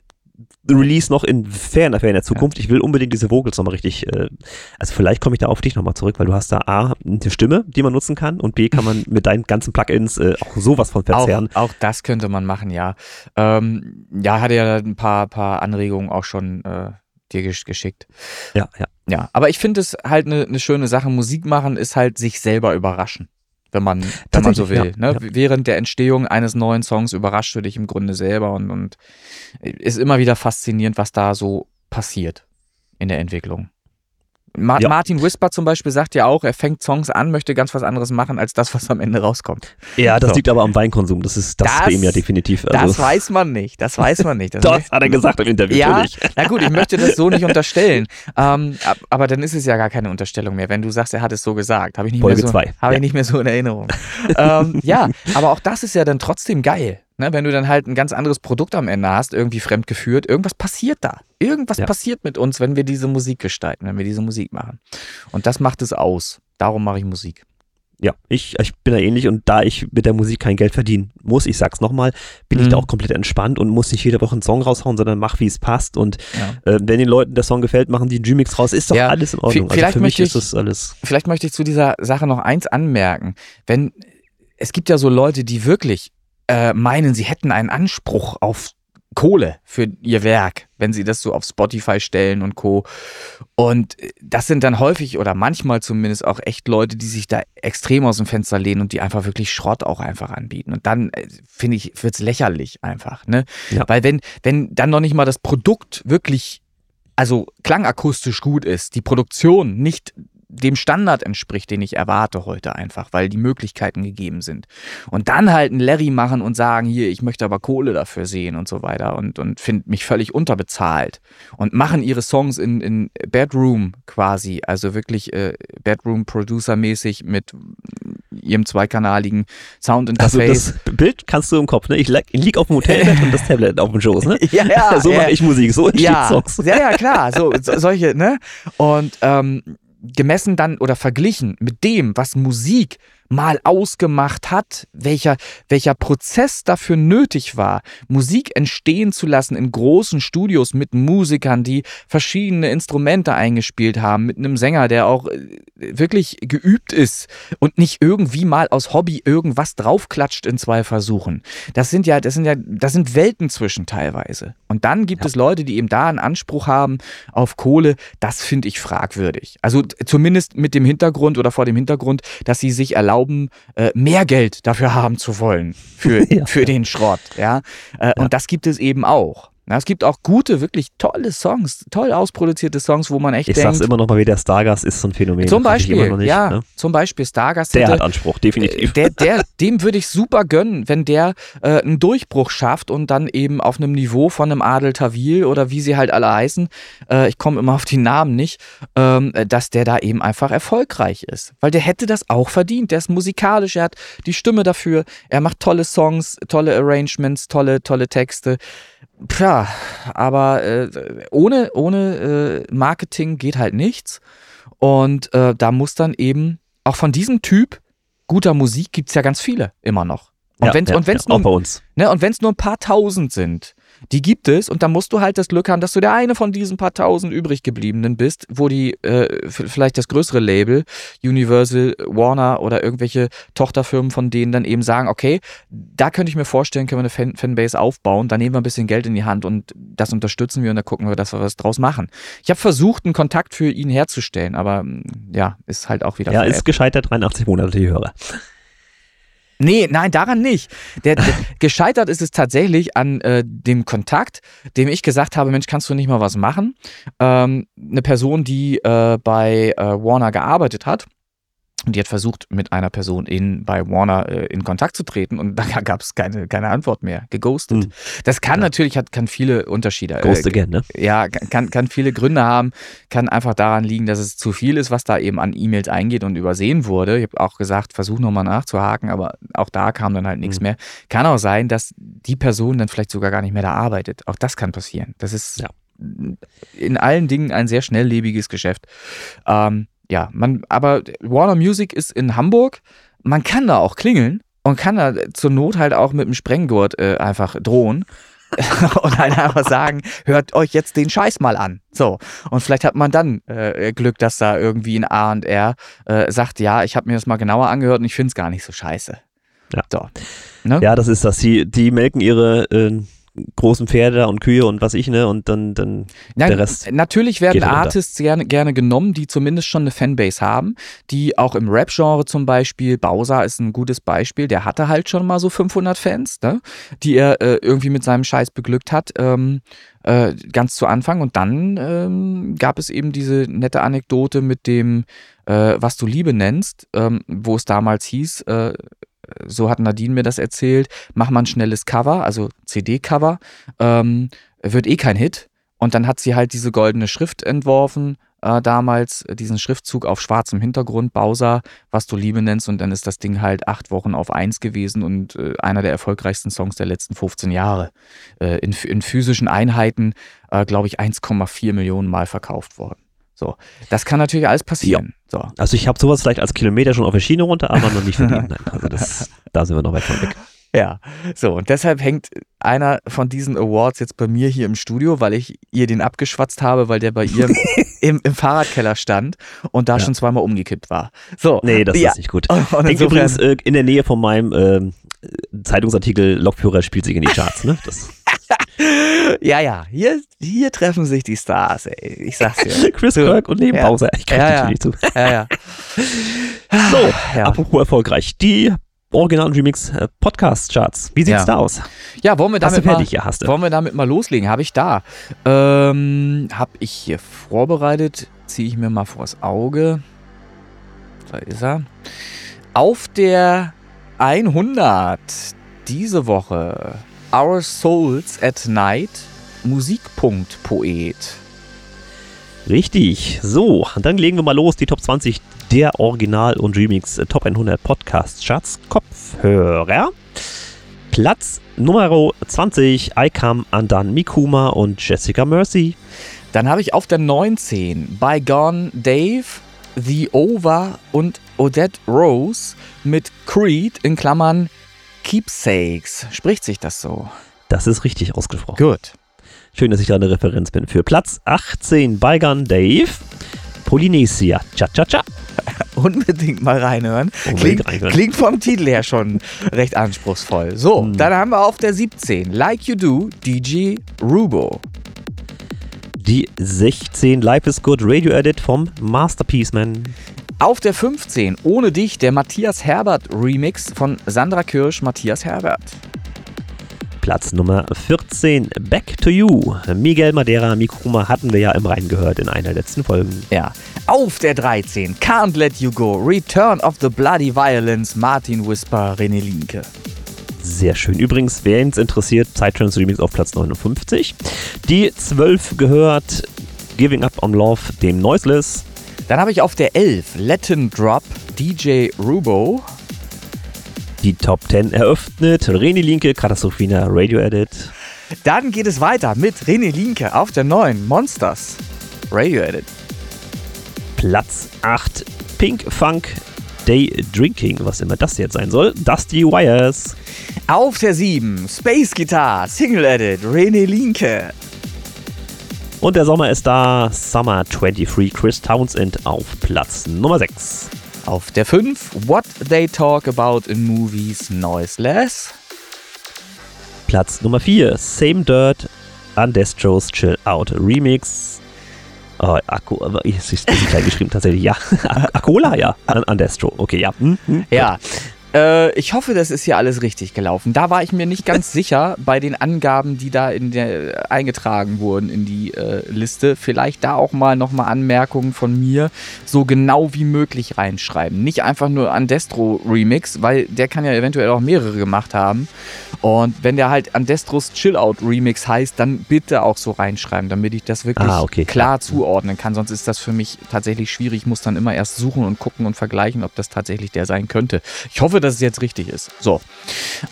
Release noch in ferner, ferner Zukunft. Ja. Ich will unbedingt diese Vocals nochmal richtig, äh, also vielleicht komme ich da auf dich nochmal zurück, weil du hast da A, eine Stimme, die man nutzen kann und B, kann man mit deinen ganzen Plugins äh, auch sowas von verzerren. Auch, auch das könnte man machen, ja. Ähm, ja, hatte ja ein paar, paar Anregungen auch schon äh, dir geschickt. Ja, ja. Ja, aber ich finde es halt eine ne schöne Sache. Musik machen ist halt sich selber überraschen, wenn man, wenn man so will. Ja, ne? ja. Während der Entstehung eines neuen Songs überraschst du dich im Grunde selber und, und ist immer wieder faszinierend, was da so passiert in der Entwicklung. Ma ja. Martin Whisper zum Beispiel sagt ja auch, er fängt Songs an, möchte ganz was anderes machen, als das, was am Ende rauskommt. Ja, das so. liegt aber am Weinkonsum. Das ist das, das bei ihm ja definitiv. Also. Das weiß man nicht. Das weiß man nicht. Das, das hat er gesagt im Interview. Ja, natürlich. na gut, ich möchte das so nicht unterstellen. Ähm, aber dann ist es ja gar keine Unterstellung mehr, wenn du sagst, er hat es so gesagt. Habe ich nicht Folge mehr so, zwei. Habe ja. ich nicht mehr so in Erinnerung. ähm, ja, aber auch das ist ja dann trotzdem geil. Ne, wenn du dann halt ein ganz anderes Produkt am Ende hast, irgendwie fremdgeführt, irgendwas passiert da. Irgendwas ja. passiert mit uns, wenn wir diese Musik gestalten, wenn wir diese Musik machen. Und das macht es aus. Darum mache ich Musik. Ja, ich, ich bin da ähnlich und da ich mit der Musik kein Geld verdienen muss, ich sag's nochmal, bin mhm. ich da auch komplett entspannt und muss nicht jede Woche einen Song raushauen, sondern mach, wie es passt. Und ja. äh, wenn den Leuten der Song gefällt, machen die einen Remix raus. Ist doch ja. alles in Ordnung. Also vielleicht also für mich ist das alles. Vielleicht möchte ich zu dieser Sache noch eins anmerken. Wenn es gibt ja so Leute, die wirklich äh, meinen, sie hätten einen Anspruch auf Kohle für ihr Werk, wenn sie das so auf Spotify stellen und Co. Und das sind dann häufig oder manchmal zumindest auch echt Leute, die sich da extrem aus dem Fenster lehnen und die einfach wirklich Schrott auch einfach anbieten. Und dann äh, finde ich, wird es lächerlich einfach. Ne? Ja. Weil wenn, wenn dann noch nicht mal das Produkt wirklich also klangakustisch gut ist, die Produktion nicht dem Standard entspricht, den ich erwarte heute einfach, weil die Möglichkeiten gegeben sind. Und dann halt einen Larry machen und sagen, hier, ich möchte aber Kohle dafür sehen und so weiter und, und finde mich völlig unterbezahlt und machen ihre Songs in, in Bedroom quasi, also wirklich äh, Bedroom-Producer-mäßig mit ihrem zweikanaligen Soundinterface. Also das Bild kannst du im Kopf, ne? Ich, ich lieg auf dem Hotelbett und das Tablet auf dem Schoß, ne? ja, ja. so mache ich Musik, so entsteht ja, Songs. Ja, ja, klar, so, so solche, ne? Und ähm, gemessen dann oder verglichen mit dem, was Musik mal ausgemacht hat, welcher, welcher Prozess dafür nötig war, Musik entstehen zu lassen in großen Studios mit Musikern, die verschiedene Instrumente eingespielt haben, mit einem Sänger, der auch äh, wirklich geübt ist und nicht irgendwie mal aus Hobby irgendwas draufklatscht in zwei Versuchen. Das sind ja, das sind ja, das sind Welten zwischen teilweise. Und dann gibt ja. es Leute, die eben da einen Anspruch haben auf Kohle. Das finde ich fragwürdig. Also zumindest mit dem Hintergrund oder vor dem Hintergrund, dass sie sich erlauben, erlauben, äh, mehr Geld dafür haben zu wollen für, ja. für den Schrott. Ja? Äh, ja? Und das gibt es eben auch. Na, es gibt auch gute, wirklich tolle Songs, toll ausproduzierte Songs, wo man echt Ich denkt. sag's immer noch mal wieder, Stargast ist so ein Phänomen. zum ich Beispiel, nicht, ja, ne? zum Beispiel Stargast Der hätte, hat Anspruch, definitiv. äh, der, der, dem würde ich super gönnen, wenn der äh, einen Durchbruch schafft und dann eben auf einem Niveau von einem Adel Tawil oder wie sie halt alle heißen, äh, ich komme immer auf die Namen nicht, ähm, äh, dass der da eben einfach erfolgreich ist. Weil der hätte das auch verdient. Der ist musikalisch, er hat die Stimme dafür, er macht tolle Songs, tolle Arrangements, tolle, tolle Texte. Tja, aber äh, ohne, ohne äh, Marketing geht halt nichts. Und äh, da muss dann eben auch von diesem Typ guter Musik gibt es ja ganz viele immer noch. Und Ja, wenn's ja, und wenn's ja, auch bei nur, uns. ne, und wenn's nur ein paar tausend sind, die gibt es und da musst du halt das Glück haben, dass du der eine von diesen paar tausend übrig gebliebenen bist, wo die äh, vielleicht das größere Label, Universal, Warner oder irgendwelche Tochterfirmen von denen dann eben sagen, okay, da könnte ich mir vorstellen, können wir eine Fan Fanbase aufbauen, da nehmen wir ein bisschen Geld in die Hand und das unterstützen wir und da gucken wir, dass wir was draus machen. Ich habe versucht, einen Kontakt für ihn herzustellen, aber mm, ja, ist halt auch wieder Ja, ist gescheitert, 83 Monate die Hörer. Nee, nein, daran nicht. Der, der, gescheitert ist es tatsächlich an äh, dem Kontakt, dem ich gesagt habe, Mensch, kannst du nicht mal was machen? Ähm, eine Person, die äh, bei äh, Warner gearbeitet hat. Und die hat versucht, mit einer Person in, bei Warner äh, in Kontakt zu treten und da gab es keine, keine Antwort mehr. Geghostet. Hm. Das kann Ja. natürlich, hat, kann viele Unterschiede. Ghost äh, again, ne? ja, kann, kann viele Gründe haben, kann einfach daran liegen, dass es zu viel ist, was da eben an E-Mails eingeht und übersehen wurde. Ich habe auch gesagt, versuch nochmal nachzuhaken, aber auch da kam dann halt nichts Mhm. mehr. Kann auch sein, dass die Person dann vielleicht sogar gar nicht mehr da arbeitet. Auch das kann passieren. Das ist Ja. in allen Dingen ein sehr schnelllebiges Geschäft. Ähm, ja, man, aber Warner Music ist in Hamburg. Man kann da auch klingeln und kann da zur Not halt auch mit dem Sprenggurt äh, einfach drohen. und halt einfach sagen, hört euch jetzt den Scheiß mal an. So. Und vielleicht hat man dann äh, Glück, dass da irgendwie ein A&R äh, sagt, ja, ich habe mir das mal genauer angehört und ich finde es gar nicht so scheiße. Ja. So. Ne? Ja, das ist das. Die, die melken ihre äh, großen Pferde und Kühe und was ich, ne? Und dann, dann Nein, der Rest natürlich werden. Artists gerne, gerne genommen, die zumindest schon eine Fanbase haben, die auch im Rap-Genre zum Beispiel, Bowser ist ein gutes Beispiel, der hatte halt schon mal so 500 Fans, ne, die er äh, irgendwie mit seinem Scheiß beglückt hat, ähm, äh, ganz zu Anfang. Und dann ähm, gab es eben diese nette Anekdote mit dem, äh, was du Liebe nennst, ähm, wo es damals hieß, äh, so hat Nadine mir das erzählt, mach mal ein schnelles Cover, also CD-Cover, ähm, wird eh kein Hit. Und dann hat sie halt diese goldene Schrift entworfen, äh, damals, äh, diesen Schriftzug auf schwarzem Hintergrund, Bowser, was du Liebe nennst. Und dann ist das Ding halt acht Wochen auf eins gewesen und äh, einer der erfolgreichsten Songs der letzten 15 Jahre. Äh, in, in physischen Einheiten, äh, glaube ich, 1,4 Millionen Mal verkauft worden. So, das kann natürlich alles passieren. So. Also ich habe sowas vielleicht als Kilometer schon auf der Schiene runter, aber noch nicht verdient. Nein, also das, da sind wir noch weit von weg. Ja, so und deshalb hängt einer von diesen Awards jetzt bei mir hier im Studio, weil ich ihr den abgeschwatzt habe, weil der bei ihr im, im, Fahrradkeller stand und da Ja. schon zweimal umgekippt war. So, Nee, das ja. ist nicht gut. Und Hängt übrigens äh, in der Nähe von meinem ähm, Zeitungsartikel Lokführer spielt sich in die Charts, ne? Das, ja, ja, hier, hier treffen sich die Stars, ey. Ich sag's dir. Chris So. Kirk und neben Ja. Ich kann Ja, ja. natürlich zu. Ja, ja. So, ja. apropos erfolgreich. Die Original und Remix äh, Podcast Charts. Wie sieht's Ja. da aus? ja, wollen wir Hast du damit mal? Ja, hast du. wollen wir damit mal loslegen? Habe ich da. Ähm, habe ich hier vorbereitet. Ziehe ich mir mal vors Auge. Da ist er. Auf der 100 diese Woche Our Souls at Night Musikpunkt-Poet. Richtig. So, dann legen wir mal los. Die Top 20 der Original und Remix äh, Top 100 Podcast Charts Kopfhörer. Platz Nummer 20, I Come Undone Mikuma und Jessica Mercy. Dann habe ich auf der 19 Bygone Dave, The Over und Odette Rose mit Creed in Klammern Keepsakes. Spricht sich das so? Das ist richtig ausgesprochen. Gut. Schön, dass ich da eine Referenz bin. Für Platz 18, Bygone Dave, Polynesia. Cha-cha-cha. Unbedingt mal reinhören. Unbedingt Klingt, reinhören. klingt vom Titel her schon recht anspruchsvoll. So, Hm. dann haben wir auf der 17 Like You Do, DJ Rubo. Die 16, Life is Good Radio Edit vom Masterpiece Man. Auf der 15 Ohne dich, der Matthias Herbert Remix von Sandra Kirsch, Matthias Herbert. Platz Nummer 14, Back to You. Miguel Madeira, Mikroma hatten wir ja im Rhein gehört in einer der letzten Folgen. Ja. Auf der 13, Can't Let You Go, Return of the Bloody Violence, Martin Whisper, René Linke. Sehr schön. Übrigens, wer uns interessiert, Psytrance Remix auf Platz 59. Die 12 gehört Giving Up on Love, dem Noiseless. Dann habe ich auf der 11 Latin Drop DJ Rubo. Die Top 10 eröffnet René Linke, Katastrophina Radio Edit. Dann geht es weiter mit René Linke auf der 9 Monsters Radio Edit. Platz 8 Pink Funk Day Drinking, was immer das jetzt sein soll. Dusty Wires. Auf der 7 Space Guitar Single Edit René Linke. Und der Sommer ist da. Summer 23 Chris Townsend auf Platz Nummer 6. Auf der 5 What They Talk About in Movies Noiseless. Platz Nummer 4 Same Dirt Undestros Chill Out Remix. Oh, Akku, ich ist klein geschrieben tatsächlich. Ja, Akola, ja. Andestro, okay, ja. Hm, hm. Ja, äh, ich hoffe, das ist hier alles richtig gelaufen. Da war ich mir nicht ganz sicher bei den Angaben, die da in der, eingetragen wurden in die äh, Liste. Vielleicht da auch mal nochmal Anmerkungen von mir so genau wie möglich reinschreiben. Nicht einfach nur Andestro Remix, weil der kann ja eventuell auch mehrere gemacht haben. Und wenn der halt Andestros Chill-Out Remix heißt, dann bitte auch so reinschreiben, damit ich das wirklich ah, okay. klar zuordnen kann. Sonst ist das für mich tatsächlich schwierig. Ich muss dann immer erst suchen und gucken und vergleichen, ob das tatsächlich der sein könnte. Ich hoffe, dass es jetzt richtig ist. So.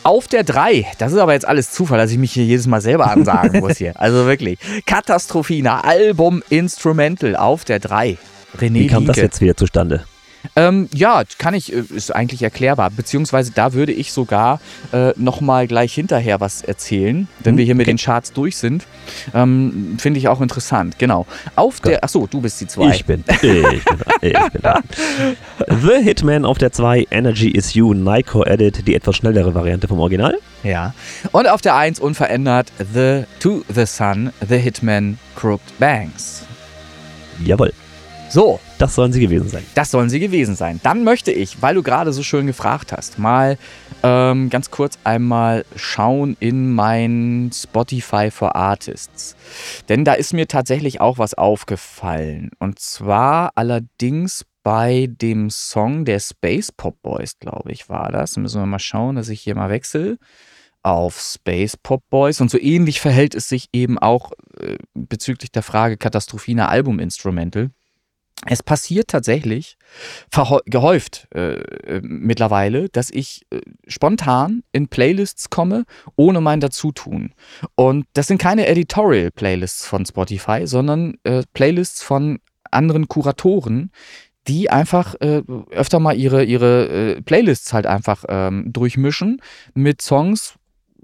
Auf der 3, das ist aber jetzt alles Zufall, dass ich mich hier jedes Mal selber ansagen muss hier. Also wirklich. Katastrophina, Album Instrumental auf der 3. René Wie kam Lieke. das jetzt wieder zustande? Ähm, ja, kann ich, äh, ist eigentlich erklärbar. Beziehungsweise da würde ich sogar äh, nochmal gleich hinterher was erzählen, wenn hm, wir hier okay. mit den Charts durch sind. Ähm, Finde ich auch interessant, genau. Auf Gott. der, achso, du bist die 2. Ich bin, ich bin, ich bin da. The Hitman auf der 2, Energy is You, Nico Edit, die etwas schnellere Variante vom Original. Ja. Und auf der 1 unverändert The To The Sun, The Hitman, Crooked Banks. Jawohl. So. Das sollen sie gewesen sein. Das sollen sie gewesen sein. Dann möchte ich, weil du gerade so schön gefragt hast, mal ähm, ganz kurz einmal schauen in mein Spotify for Artists. Denn da ist mir tatsächlich auch was aufgefallen. Und zwar allerdings bei dem Song der Space Pop Boys, glaube ich, war das. Müssen wir mal schauen, dass ich hier mal wechsle auf Space Pop Boys und so ähnlich verhält es sich eben auch äh, bezüglich der Frage Katastrophina Album Instrumental. Es passiert tatsächlich gehäuft äh, äh, mittlerweile, dass ich äh, spontan in Playlists komme, ohne mein Dazutun. Und das sind keine Editorial-Playlists von Spotify, sondern äh, Playlists von anderen Kuratoren, die einfach äh, öfter mal ihre, ihre äh, Playlists halt einfach ähm, durchmischen mit Songs,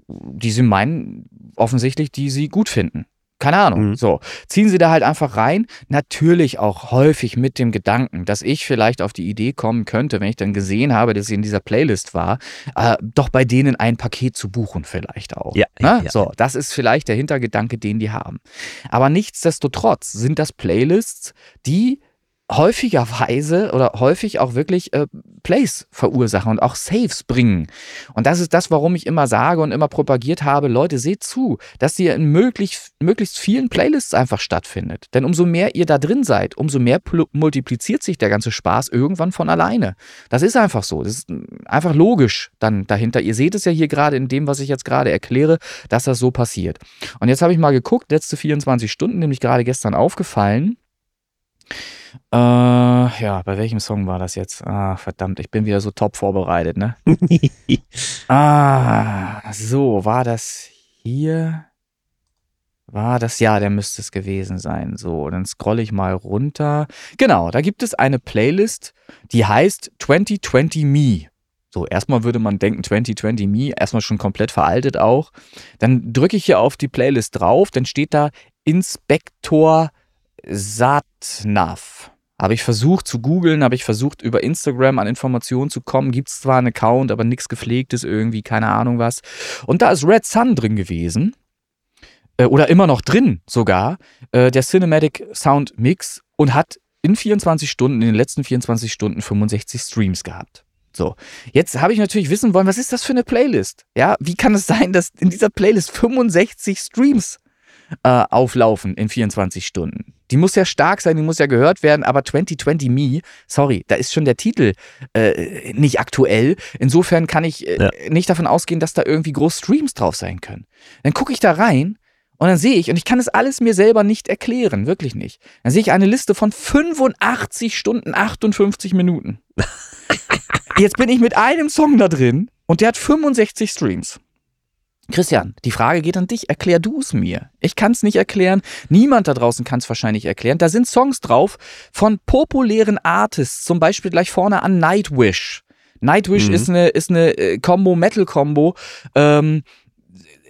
die sie meinen, offensichtlich, die sie gut finden. Keine Ahnung. Mhm. So. Ziehen sie da halt einfach rein. Natürlich auch häufig mit dem Gedanken, dass ich vielleicht auf die Idee kommen könnte, wenn ich dann gesehen habe, dass sie in dieser Playlist war, äh, doch bei denen ein Paket zu buchen, vielleicht auch. Ja, ne? ja, So, das ist vielleicht der Hintergedanke, den die haben. Aber nichtsdestotrotz sind das Playlists, die häufigerweise oder häufig auch wirklich äh, Plays verursachen und auch Saves bringen. Und das ist das, warum ich immer sage und immer propagiert habe, Leute, seht zu, dass ihr in möglichst, möglichst vielen Playlists einfach stattfindet. Denn umso mehr ihr da drin seid, umso mehr multipliziert sich der ganze Spaß irgendwann von alleine. Das ist einfach so. Das ist einfach logisch dann dahinter. Ihr seht es ja hier gerade in dem, was ich jetzt gerade erkläre, dass das so passiert. Und jetzt habe ich mal geguckt, letzte 24 Stunden, nämlich gerade gestern aufgefallen. Äh, ja, bei welchem Song war das jetzt? Ah, verdammt, ich bin wieder so top vorbereitet, ne? ah, so, war das hier? War das? Ja, der müsste es gewesen sein. So, dann scrolle ich mal runter. Genau, da gibt es eine Playlist, die heißt 2020 Me. So, erstmal würde man denken 2020 Me, erstmal schon komplett veraltet auch. Dann drücke ich hier auf die Playlist drauf, dann steht da Inspektor Satnav. Habe ich versucht zu googeln, habe ich versucht über Instagram an Informationen zu kommen. Gibt es zwar einen Account, aber nichts gepflegtes irgendwie, keine Ahnung was. Und da ist Red Sun drin gewesen. Äh, oder immer noch drin sogar. Äh, der Cinematic Sound Mix und hat in 24 Stunden, in den letzten 24 Stunden 65 Streams gehabt. So, jetzt habe ich natürlich wissen wollen, was ist das für eine Playlist? Ja, wie kann es sein, dass in dieser Playlist 65 Streams äh, auflaufen in 24 Stunden? Die muss ja stark sein, die muss ja gehört werden, aber 2020 Me, sorry, da ist schon der Titel äh, nicht aktuell. Insofern kann ich äh, ja. nicht davon ausgehen, dass da irgendwie groß Streams drauf sein können. Dann gucke ich da rein und dann sehe ich, und ich kann es alles mir selber nicht erklären, wirklich nicht. Dann sehe ich eine Liste von 85 Stunden 58 Minuten. Jetzt bin ich mit einem Song da drin und der hat 65 Streams. Christian, die Frage geht an dich. Erklär du es mir. Ich kann es nicht erklären. Niemand da draußen kann es wahrscheinlich erklären. Da sind Songs drauf von populären Artists, zum Beispiel gleich vorne an Nightwish. Nightwish mhm. ist eine, ist eine äh, Combo, Metal-Combo. Ähm,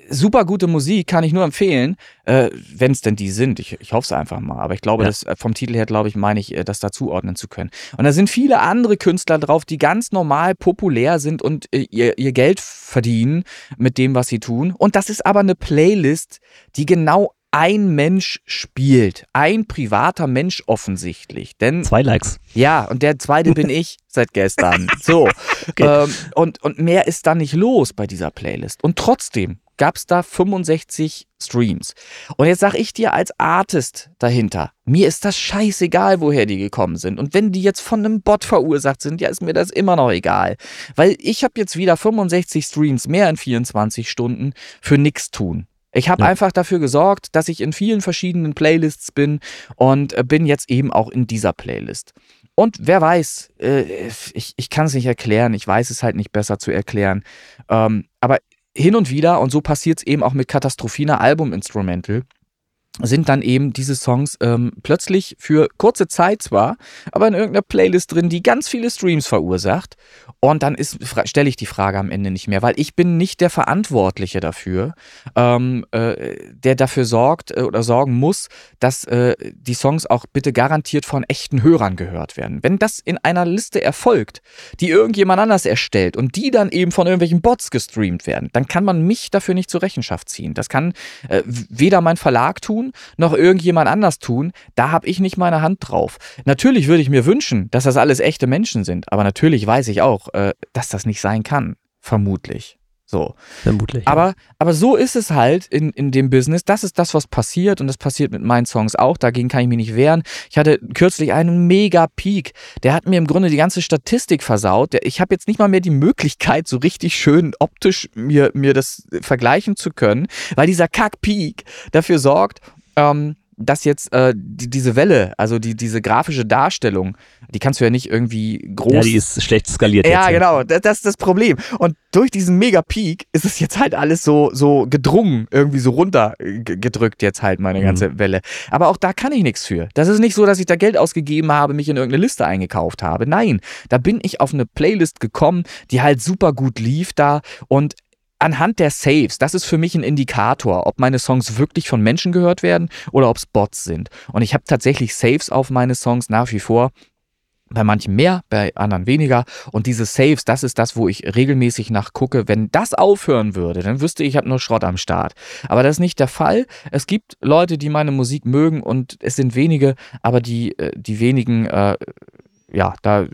super gute Musik, kann ich nur empfehlen, äh, wenn es denn die sind. Ich, ich hoffe es einfach mal. Aber ich glaube, ja. dass äh, vom Titel her, glaube ich, meine ich, äh, das da zuordnen zu können. Und da sind viele andere Künstler drauf, die ganz normal populär sind und äh, ihr, ihr Geld verdienen mit dem, was sie tun. Und das ist aber eine Playlist, die genau ein Mensch spielt. Ein privater Mensch offensichtlich. Denn, Zwei Likes. Ja, und der zweite bin ich seit gestern. So. Okay. Ähm, und, und mehr ist da nicht los bei dieser Playlist. Und trotzdem gab es da 65 Streams. Und jetzt sag ich dir als Artist dahinter, mir ist das scheißegal, woher die gekommen sind. Und wenn die jetzt von einem Bot verursacht sind, ja, ist mir das immer noch egal. Weil ich habe jetzt wieder 65 Streams mehr in 24 Stunden für nichts tun. Ich habe ja. einfach dafür gesorgt, dass ich in vielen verschiedenen Playlists bin und äh, bin jetzt eben auch in dieser Playlist. Und wer weiß, äh, ich, ich kann es nicht erklären, ich weiß es halt nicht besser zu erklären. Ähm, hin und wieder, und so passiert es eben auch mit Katastrophina Album Instrumental, sind dann eben diese Songs ähm, plötzlich für kurze Zeit zwar, aber in irgendeiner Playlist drin, die ganz viele Streams verursacht. Und dann stelle ich die Frage am Ende nicht mehr, weil ich bin nicht der Verantwortliche dafür, ähm, äh, der dafür sorgt äh, oder sorgen muss, dass äh, die Songs auch bitte garantiert von echten Hörern gehört werden. Wenn das in einer Liste erfolgt, die irgendjemand anders erstellt und die dann eben von irgendwelchen Bots gestreamt werden, dann kann man mich dafür nicht zur Rechenschaft ziehen. Das kann äh, weder mein Verlag tun, tun, noch irgendjemand anders tun. Da habe ich nicht meine Hand drauf. Natürlich würde ich mir wünschen, dass das alles echte Menschen sind, aber natürlich weiß ich auch, äh, dass das nicht sein kann. Vermutlich. So. Vermutlich. Aber, ja. aber so ist es halt in, in dem Business. Das ist das, was passiert und das passiert mit meinen Songs auch. Dagegen kann ich mich nicht wehren. Ich hatte kürzlich einen mega Peak. Der hat mir im Grunde die ganze Statistik versaut. Ich habe jetzt nicht mal mehr die Möglichkeit, so richtig schön optisch mir, mir das vergleichen zu können, weil dieser Kack-Peak dafür sorgt, ähm, dass jetzt äh, die, diese Welle, also die, diese grafische Darstellung, die kannst du ja nicht irgendwie groß. Ja, die ist schlecht skaliert. Ja, jetzt, genau, das, das, ist das Problem. Und durch diesen Mega-Peak ist es jetzt halt alles so, so gedrungen, irgendwie so runtergedrückt jetzt halt meine mhm. ganze mhm. Welle. Aber auch da kann ich nichts für. Das ist nicht so, dass ich da Geld ausgegeben habe, mich in irgendeine Liste eingekauft habe. Nein, da bin ich auf eine Playlist gekommen, die halt super gut lief da und anhand der Saves, das ist für mich ein Indikator, ob meine Songs wirklich von Menschen gehört werden oder ob es Bots sind. Und ich habe tatsächlich Saves auf meine Songs nach wie vor. Bei manchen mehr, bei anderen weniger. Und diese Saves, das ist das, wo ich regelmäßig nachgucke. Wenn das aufhören würde, dann wüsste ich, ich habe nur Schrott am Start. Aber das ist nicht der Fall. Es gibt Leute, die meine Musik mögen und es sind wenige, aber die, äh, die wenigen äh, ja, da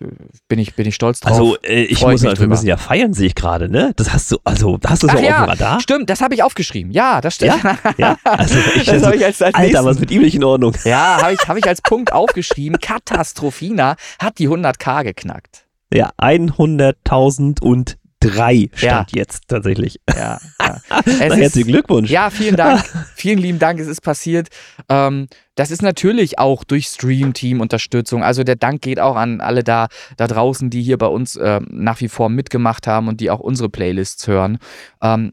bin ich, bin ich stolz drauf. Also äh, ich muss wir müssen ja feiern, sehe ich gerade, ne? Das hast du, also hast du so auf ja, dem Radar? Stimmt, das habe ich aufgeschrieben. Ja, das stimmt. Ja, ja? Also ich, das also, ich als, als Alter, nächsten, was mit ihm nicht in Ordnung. Ja, habe ich, hab ich als Punkt aufgeschrieben. Katastrophina hat die 100k geknackt. Ja, 100.000 und drei stand ja. jetzt tatsächlich. Ja, ja. Na, herzlichen Glückwunsch. Ja, vielen Dank. vielen lieben Dank, es ist passiert. Ähm, das ist natürlich auch durch Stream-Team-Unterstützung. Also der Dank geht auch an alle da, da draußen, die hier bei uns äh, nach wie vor mitgemacht haben und die auch unsere Playlists hören. Ähm,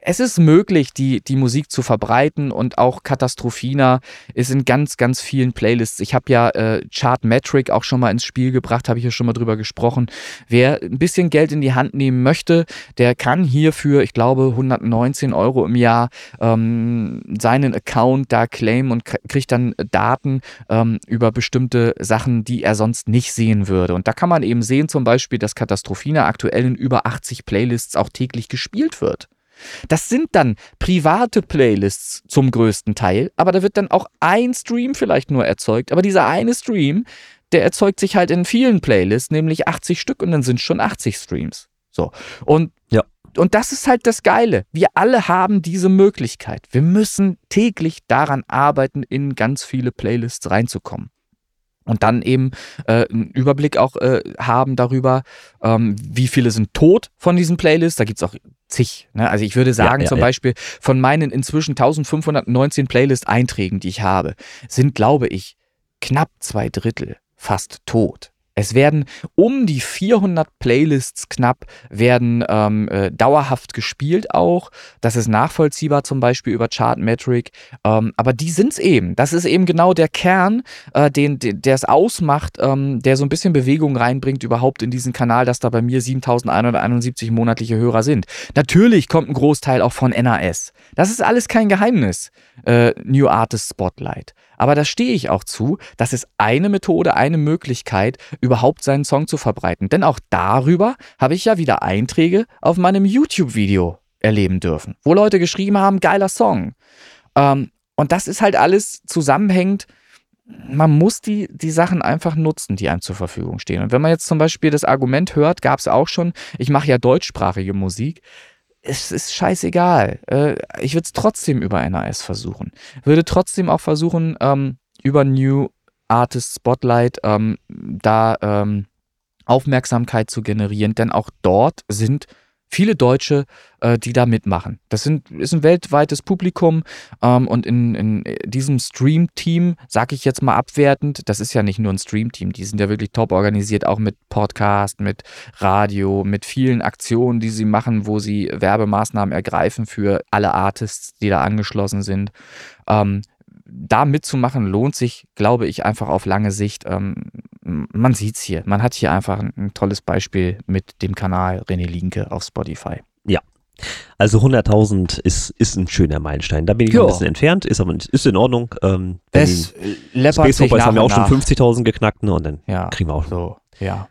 es ist möglich, die, die Musik zu verbreiten und auch Katastrophina ist in ganz, ganz vielen Playlists. Ich habe ja äh, Chartmetric auch schon mal ins Spiel gebracht, habe ich ja schon mal drüber gesprochen. Wer ein bisschen Geld in die Hand nehmen möchte, der kann hierfür, ich glaube, 119 Euro im Jahr ähm, seinen Account da claimen und kriegt dann Daten ähm, über bestimmte Sachen, die er sonst nicht sehen würde. Und da kann man eben sehen, zum Beispiel, dass Katastrophina aktuell in über 80 Playlists auch täglich gespielt wird. Das sind dann private Playlists zum größten Teil, aber da wird dann auch ein Stream vielleicht nur erzeugt. Aber dieser eine Stream, der erzeugt sich halt in vielen Playlists, nämlich 80 Stück und dann sind schon 80 Streams. So. Und Ja. Und das ist halt das Geile. Wir alle haben diese Möglichkeit. Wir müssen täglich daran arbeiten, in ganz viele Playlists reinzukommen. Und dann eben äh, einen Überblick auch äh, haben darüber, ähm, wie viele sind tot von diesen Playlists. Da gibt es auch zig. Ne? Also ich würde sagen, ja, zum ja. Beispiel von meinen inzwischen 1519 Playlist-Einträgen, die ich habe, sind, glaube ich, knapp zwei Drittel fast tot. Es werden um die 400 Playlists knapp werden ähm, äh, dauerhaft gespielt auch. Das ist nachvollziehbar zum Beispiel über Chartmetric. Ähm, aber die sind es eben. Das ist eben genau der Kern, äh, den, der es ausmacht, ähm, der so ein bisschen Bewegung reinbringt überhaupt in diesen Kanal, dass da bei mir 7171 monatliche Hörer sind. Natürlich kommt ein Großteil auch von NAS. Das ist alles kein Geheimnis. Äh, New Artist Spotlight. Aber da stehe ich auch zu. Das ist eine Methode, eine Möglichkeit, überhaupt seinen Song zu verbreiten. Denn auch darüber habe ich ja wieder Einträge auf meinem YouTube-Video erleben dürfen, wo Leute geschrieben haben, geiler Song. Ähm, und das ist halt alles zusammenhängend. Man muss die, die Sachen einfach nutzen, die einem zur Verfügung stehen. Und wenn man jetzt zum Beispiel das Argument hört, gab es auch schon, ich mache ja deutschsprachige Musik, es ist scheißegal. Äh, ich würde es trotzdem über NAS versuchen. Würde trotzdem auch versuchen, ähm, über New Artist Spotlight ähm, da ähm, Aufmerksamkeit zu generieren, denn auch dort sind viele Deutsche, äh, die da mitmachen. Das sind, ist ein weltweites Publikum ähm, und in, in diesem Stream-Team, sage ich jetzt mal abwertend, das ist ja nicht nur ein Stream-Team, die sind ja wirklich top organisiert, auch mit Podcast, mit Radio, mit vielen Aktionen, die sie machen, wo sie Werbemaßnahmen ergreifen für alle Artists, die da angeschlossen sind. Ähm, da mitzumachen lohnt sich, glaube ich, einfach auf lange Sicht. Ähm, man sieht es hier. Man hat hier einfach ein, tolles Beispiel mit dem Kanal René Linke auf Spotify. Also 100.000 ist, ist ein schöner Meilenstein. Da bin ich Ja. ein bisschen entfernt, ist aber ist in Ordnung. Ähm, Es läppert Space Hoppers haben ja und auch schon nach. 50.000 geknackt ne, und dann Ja, kriegen wir auch so, ja.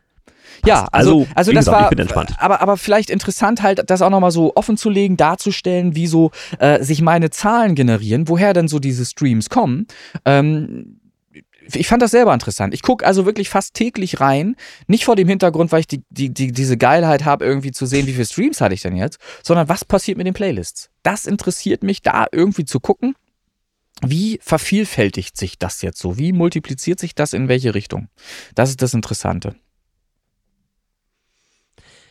Ja, also, Also, also das gesagt, war, ich bin entspannt. aber, aber vielleicht interessant halt, das auch nochmal so offen zu legen, darzustellen, wie so äh, sich meine Zahlen generieren, woher denn so diese Streams kommen. Ähm, ich fand das selber interessant. Ich gucke also wirklich fast täglich rein. Nicht vor dem Hintergrund, weil ich die, die, die, diese Geilheit habe, irgendwie zu sehen, wie viele Streams hatte ich denn jetzt, sondern was passiert mit den Playlists. Das interessiert mich, da irgendwie zu gucken. Wie vervielfältigt sich das jetzt so? Wie multipliziert sich das in welche Richtung? Das ist das Interessante.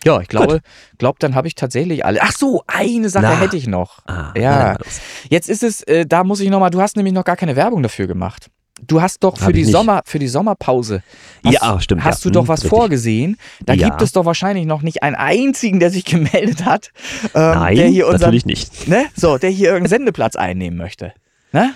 Ja, ich glaube, glaub, dann habe ich tatsächlich alle. Ach so, eine Sache Na. hätte ich noch. Ah, Ja. Jetzt ist es, äh, da muss ich nochmal, du hast nämlich noch gar keine Werbung dafür gemacht. Du hast doch für die nicht. Sommer, für die Sommerpause. Hast, Ja, stimmt, Hast ja. du doch Hm, was richtig. vorgesehen? Da Ja. gibt es doch wahrscheinlich noch nicht einen einzigen, der sich gemeldet hat, ähm, Nein, der hier unseren, natürlich nicht. ne? So, der hier irgendeinen Sendeplatz einnehmen möchte. Ne?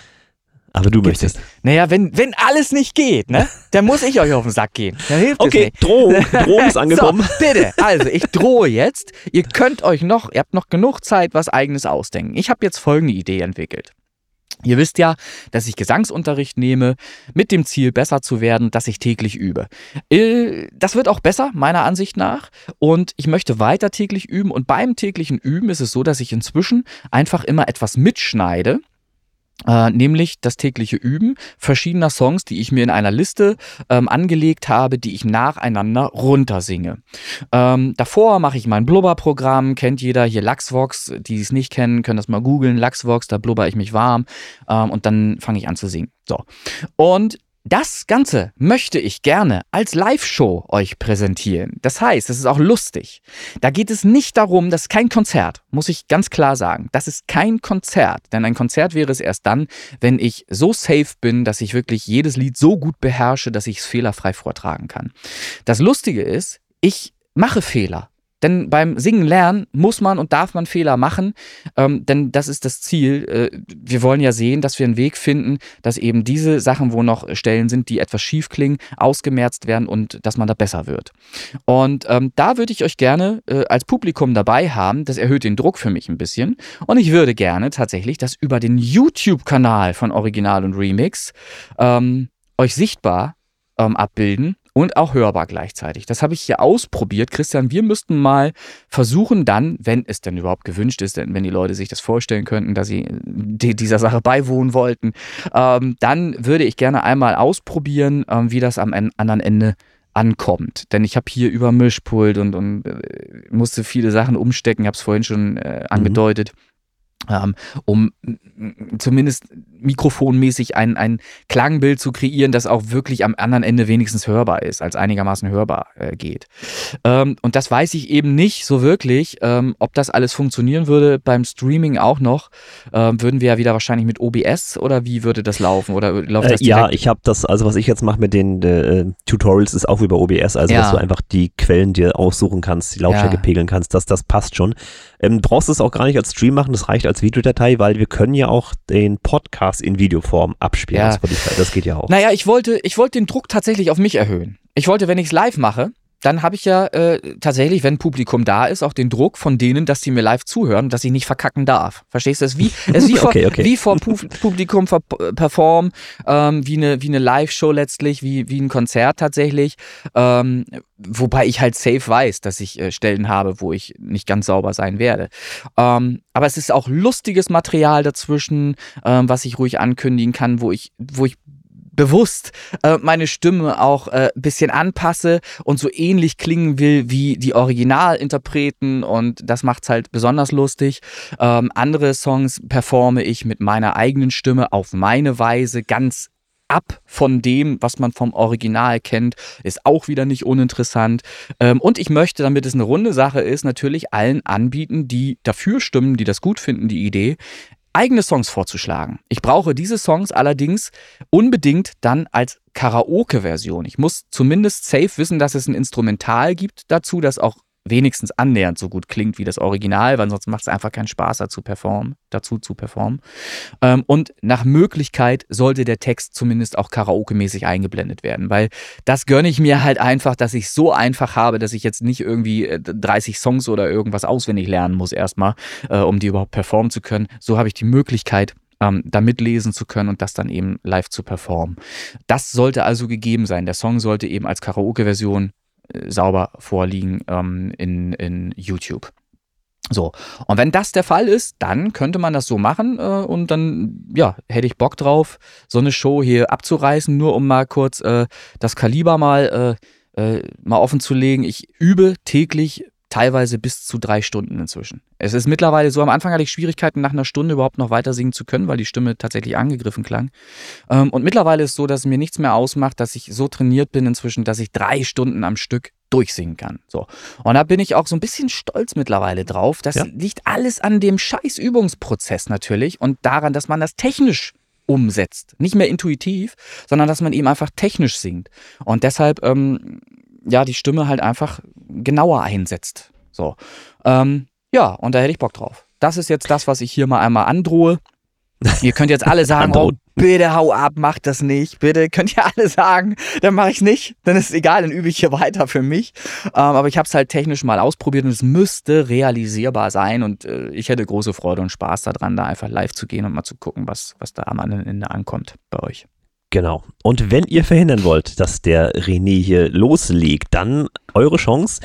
Aber du Gibt's möchtest. Naja, wenn, wenn alles nicht geht, ne? Dann muss ich euch auf den Sack gehen. Dann hilft es Okay, nicht. Drohung, Drohung ist angekommen. So, bitte. Also, ich drohe jetzt. Ihr könnt euch noch, ihr habt noch genug Zeit, was eigenes ausdenken. Ich habe jetzt folgende Idee entwickelt. Ihr wisst ja, dass ich Gesangsunterricht nehme, mit dem Ziel, besser zu werden, dass ich täglich übe. Äh, Das wird auch besser, meiner Ansicht nach. Und ich möchte weiter täglich üben. Und beim täglichen Üben ist es so, dass ich inzwischen einfach immer etwas mitschneide. Äh, nämlich das tägliche Üben verschiedener Songs, die ich mir in einer Liste ähm, angelegt habe, die ich nacheinander runtersinge. Ähm, davor mache ich mein Blubberprogramm, kennt jeder hier Luxvox, die es nicht kennen, können das mal googeln, Luxvox, da blubber ich mich warm ähm, und dann fange ich an zu singen. So. Und das Ganze möchte ich gerne als Live-Show euch präsentieren. Das heißt, es ist auch lustig. Da geht es nicht darum, das ist kein Konzert, muss ich ganz klar sagen. Das ist kein Konzert, denn ein Konzert wäre es erst dann, wenn ich so safe bin, dass ich wirklich jedes Lied so gut beherrsche, dass ich es fehlerfrei vortragen kann. Das Lustige ist, ich mache Fehler. Denn beim Singen lernen muss man und darf man Fehler machen, ähm, denn das ist das Ziel. Äh, wir wollen ja sehen, dass wir einen Weg finden, dass eben diese Sachen, wo noch Stellen sind, die etwas schief klingen, ausgemerzt werden und dass man da besser wird. Und ähm, da würde ich euch gerne äh, als Publikum dabei haben. Das erhöht den Druck für mich ein bisschen. Und ich würde gerne tatsächlich das über den YouTube-Kanal von Original und Remix ähm, euch sichtbar ähm, abbilden und auch hörbar gleichzeitig. Das habe ich hier ausprobiert. Christian, wir müssten mal versuchen dann, wenn es denn überhaupt gewünscht ist, denn wenn die Leute sich das vorstellen könnten, dass sie dieser Sache beiwohnen wollten, ähm, dann würde ich gerne einmal ausprobieren, ähm, wie das am anderen Ende ankommt. Denn ich habe hier über Mischpult und, und äh, musste viele Sachen umstecken, habe es vorhin schon äh, mhm. angedeutet. Mhm um zumindest mikrofonmäßig ein, ein Klangbild zu kreieren, das auch wirklich am anderen Ende wenigstens hörbar ist, als einigermaßen hörbar äh, geht. Ähm, und das weiß ich eben nicht so wirklich, ähm, ob das alles funktionieren würde beim Streaming auch noch. Ähm, würden wir ja wieder wahrscheinlich mit OBS oder wie würde das laufen? Oder läuft äh, das direkt? Ja, ich habe das, also was ich jetzt mache mit den äh, Tutorials ist auch über OBS, also ja. dass du einfach die Quellen dir aussuchen kannst, die Lautstärke ja. pegeln kannst, dass das passt schon. Ähm, brauchst du es auch gar nicht als Stream machen, das reicht als Videodatei, weil wir können ja auch den Podcast in Videoform abspielen. Ja. Das, das geht ja auch. Naja, ich wollte, ich wollte den Druck tatsächlich auf mich erhöhen. Ich wollte, wenn ich es live mache, dann habe ich ja äh, tatsächlich, wenn Publikum da ist, auch den Druck von denen, dass die mir live zuhören, dass ich nicht verkacken darf. Verstehst du? Es ist wie, es ist wie, okay, vor, okay. wie vor Publikum performen, ähm, wie eine, wie eine Live-Show letztlich, wie, wie ein Konzert tatsächlich. Ähm, wobei ich halt safe weiß, dass ich äh, Stellen habe, wo ich nicht ganz sauber sein werde. Ähm, aber es ist auch lustiges Material dazwischen, ähm, was ich ruhig ankündigen kann, wo ich, wo ich bewusst äh, meine Stimme auch ein äh, bisschen anpasse und so ähnlich klingen will wie die Originalinterpreten und das macht es halt besonders lustig. Ähm, andere Songs performe ich mit meiner eigenen Stimme auf meine Weise ganz ab von dem, was man vom Original kennt, ist auch wieder nicht uninteressant. Ähm, und ich möchte, damit es eine runde Sache ist, natürlich allen anbieten, die dafür stimmen, die das gut finden, die Idee, eigene Songs vorzuschlagen. Ich brauche diese Songs allerdings unbedingt dann als Karaoke-Version. Ich muss zumindest safe wissen, dass es ein Instrumental gibt dazu, das auch wenigstens annähernd so gut klingt wie das Original, weil sonst macht es einfach keinen Spaß dazu, performen, dazu zu performen. Ähm, und nach Möglichkeit sollte der Text zumindest auch karaoke-mäßig eingeblendet werden, weil das gönne ich mir halt einfach, dass ich so einfach habe, dass ich jetzt nicht irgendwie 30 äh, Songs oder irgendwas auswendig lernen muss erstmal, äh, um die überhaupt performen zu können. So habe ich die Möglichkeit, ähm, da mitlesen zu können und das dann eben live zu performen. Das sollte also gegeben sein. Der Song sollte eben als Karaoke-Version sauber vorliegen ähm, in, in YouTube. So, und wenn das der Fall ist, dann könnte man das so machen äh, und dann, ja, hätte ich Bock drauf, so eine Show hier abzureißen, nur um mal kurz äh, das Kaliber mal, äh, äh mal offen zu legen. Ich übe täglich teilweise bis zu drei Stunden inzwischen. Es ist mittlerweile so, am Anfang hatte ich Schwierigkeiten, nach einer Stunde überhaupt noch weiter singen zu können, weil die Stimme tatsächlich angegriffen klang. Ähm, und mittlerweile ist es so, dass es mir nichts mehr ausmacht, dass ich so trainiert bin inzwischen, dass ich drei Stunden am Stück durchsingen kann. So. Und da bin ich auch so ein bisschen stolz mittlerweile drauf. Das ja. liegt alles an dem scheiß Übungsprozess natürlich und daran, dass man das technisch umsetzt. Nicht mehr intuitiv, sondern dass man eben einfach technisch singt. Und deshalb ähm, ja, die Stimme halt einfach genauer einsetzt. So. Ähm, ja, und da hätte ich Bock drauf. Das ist jetzt das, was ich hier mal einmal androhe. Ihr könnt jetzt alle sagen, oh, bitte hau ab, mach das nicht. Bitte könnt ihr alle sagen, dann mache ich es nicht. Dann ist es egal, dann übe ich hier weiter für mich. Ähm, aber ich habe es halt technisch mal ausprobiert und es müsste realisierbar sein. Und äh, ich hätte große Freude und Spaß daran, da einfach live zu gehen und mal zu gucken, was, was da am Ende ankommt bei euch. Genau. Und wenn ihr verhindern wollt, dass der René hier loslegt, dann eure Chance.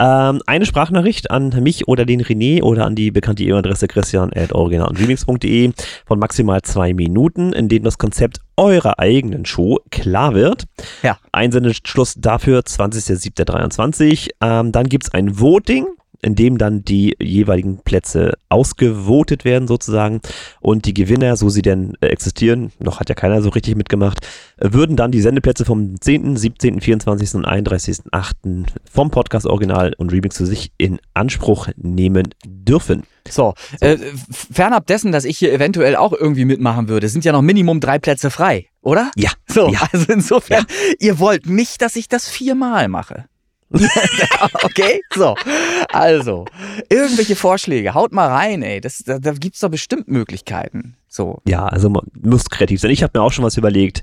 Ähm, eine Sprachnachricht an mich oder den René oder an die bekannte E-Mail-Adresse christian.originalremix.de von maximal zwei Minuten, in denen das Konzept eurer eigenen Show klar wird. Ja. Einsendeschluss dafür 20.07.23. Ähm, dann gibt es ein Voting in dem dann die jeweiligen Plätze ausgewotet werden sozusagen und die Gewinner, so sie denn äh, existieren, noch hat ja keiner so richtig mitgemacht, äh, würden dann die Sendeplätze vom 10., 17., 24. und 31.8. vom Podcast Original und Remix zu sich in Anspruch nehmen dürfen. So, so. Äh, fernab dessen, dass ich hier eventuell auch irgendwie mitmachen würde, sind ja noch Minimum drei Plätze frei, oder? Ja. So, ja. also insofern, ja. ihr wollt nicht, dass ich das viermal mache. okay, so. Also, irgendwelche Vorschläge, haut mal rein, ey. Das, da, da gibt es doch bestimmt Möglichkeiten. So. Ja, also man muss kreativ sein. Ich habe mir auch schon was überlegt.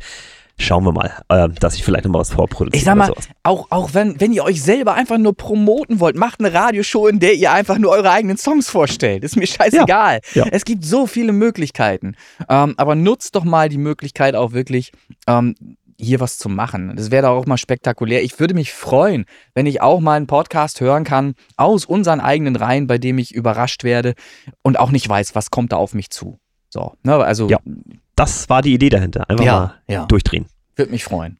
Schauen wir mal, äh, dass ich vielleicht noch mal was vorproduziere. Ich sag mal, auch, auch wenn, wenn ihr euch selber einfach nur promoten wollt, macht eine Radioshow, in der ihr einfach nur eure eigenen Songs vorstellt. Ist mir scheißegal. Ja, ja. Es gibt so viele Möglichkeiten. Ähm, aber nutzt doch mal die Möglichkeit auch wirklich, ähm, hier was zu machen. Das wäre doch auch mal spektakulär. Ich würde mich freuen, wenn ich auch mal einen Podcast hören kann aus unseren eigenen Reihen, bei dem ich überrascht werde und auch nicht weiß, was kommt da auf mich zu. So, ne, also. Ja, das war die Idee dahinter. Einfach Ja, mal ja. durchdrehen. Würde mich freuen.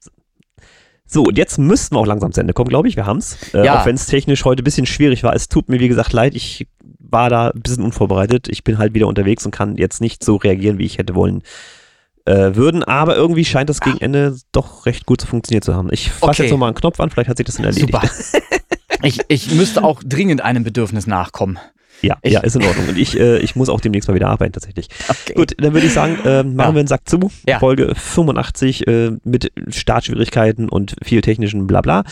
So, und jetzt müssten wir auch langsam zu Ende kommen, glaube ich. Wir haben's. Äh, Ja. Auch wenn es technisch heute ein bisschen schwierig war. Es tut mir, wie gesagt, leid. Ich war da ein bisschen unvorbereitet. Ich bin halt wieder unterwegs und kann jetzt nicht so reagieren, wie ich hätte wollen äh, würden. Aber irgendwie scheint das gegen Ende doch recht gut zu funktioniert zu haben. Ich fasse Okay. jetzt nochmal einen Knopf an. Vielleicht hat sich das dann erledigt. Super. Ich, ich müsste auch dringend einem Bedürfnis nachkommen. Ja, Ich- ja, ist in Ordnung. Und ich, äh, ich muss auch demnächst mal wieder arbeiten, tatsächlich. Okay. Gut, dann würde ich sagen, äh, machen Ja. wir einen Sack zu. Ja. Folge 85 äh, mit Startschwierigkeiten und viel technischen Blabla.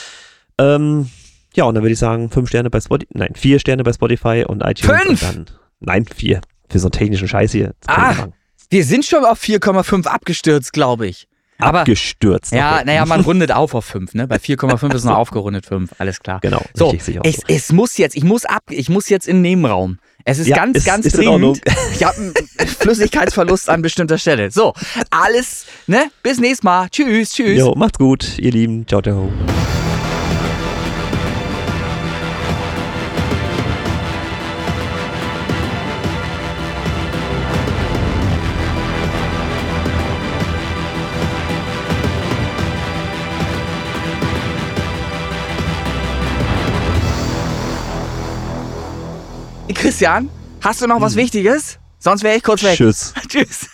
Ähm, ja, und dann würde ich sagen, fünf Sterne bei Spotify, nein, vier Sterne bei Spotify und iTunes. Fünf? Und dann, nein, vier. Für so einen technischen Scheiß hier. Ah. Wir sind schon auf 4,5 abgestürzt, glaube ich. Aber Abgestürzt. ja, naja, man rundet auf auf 5, ne? Bei 4,5 ist noch aufgerundet 5, alles klar. Genau, So, richtig, es, so. es muss jetzt, ich muss ab, ich muss jetzt in den Nebenraum. Es ist Ja, ganz, ist- ganz ist dringend. Ich habe einen Flüssigkeitsverlust an bestimmter Stelle. So, alles, ne? Bis nächstes Mal. Tschüss, tschüss. Jo, macht's gut, ihr Lieben. Ciao, ciao. Christian, hast du noch was mhm. Wichtiges? Sonst wäre ich kurz weg. Tschüss. Tschüss.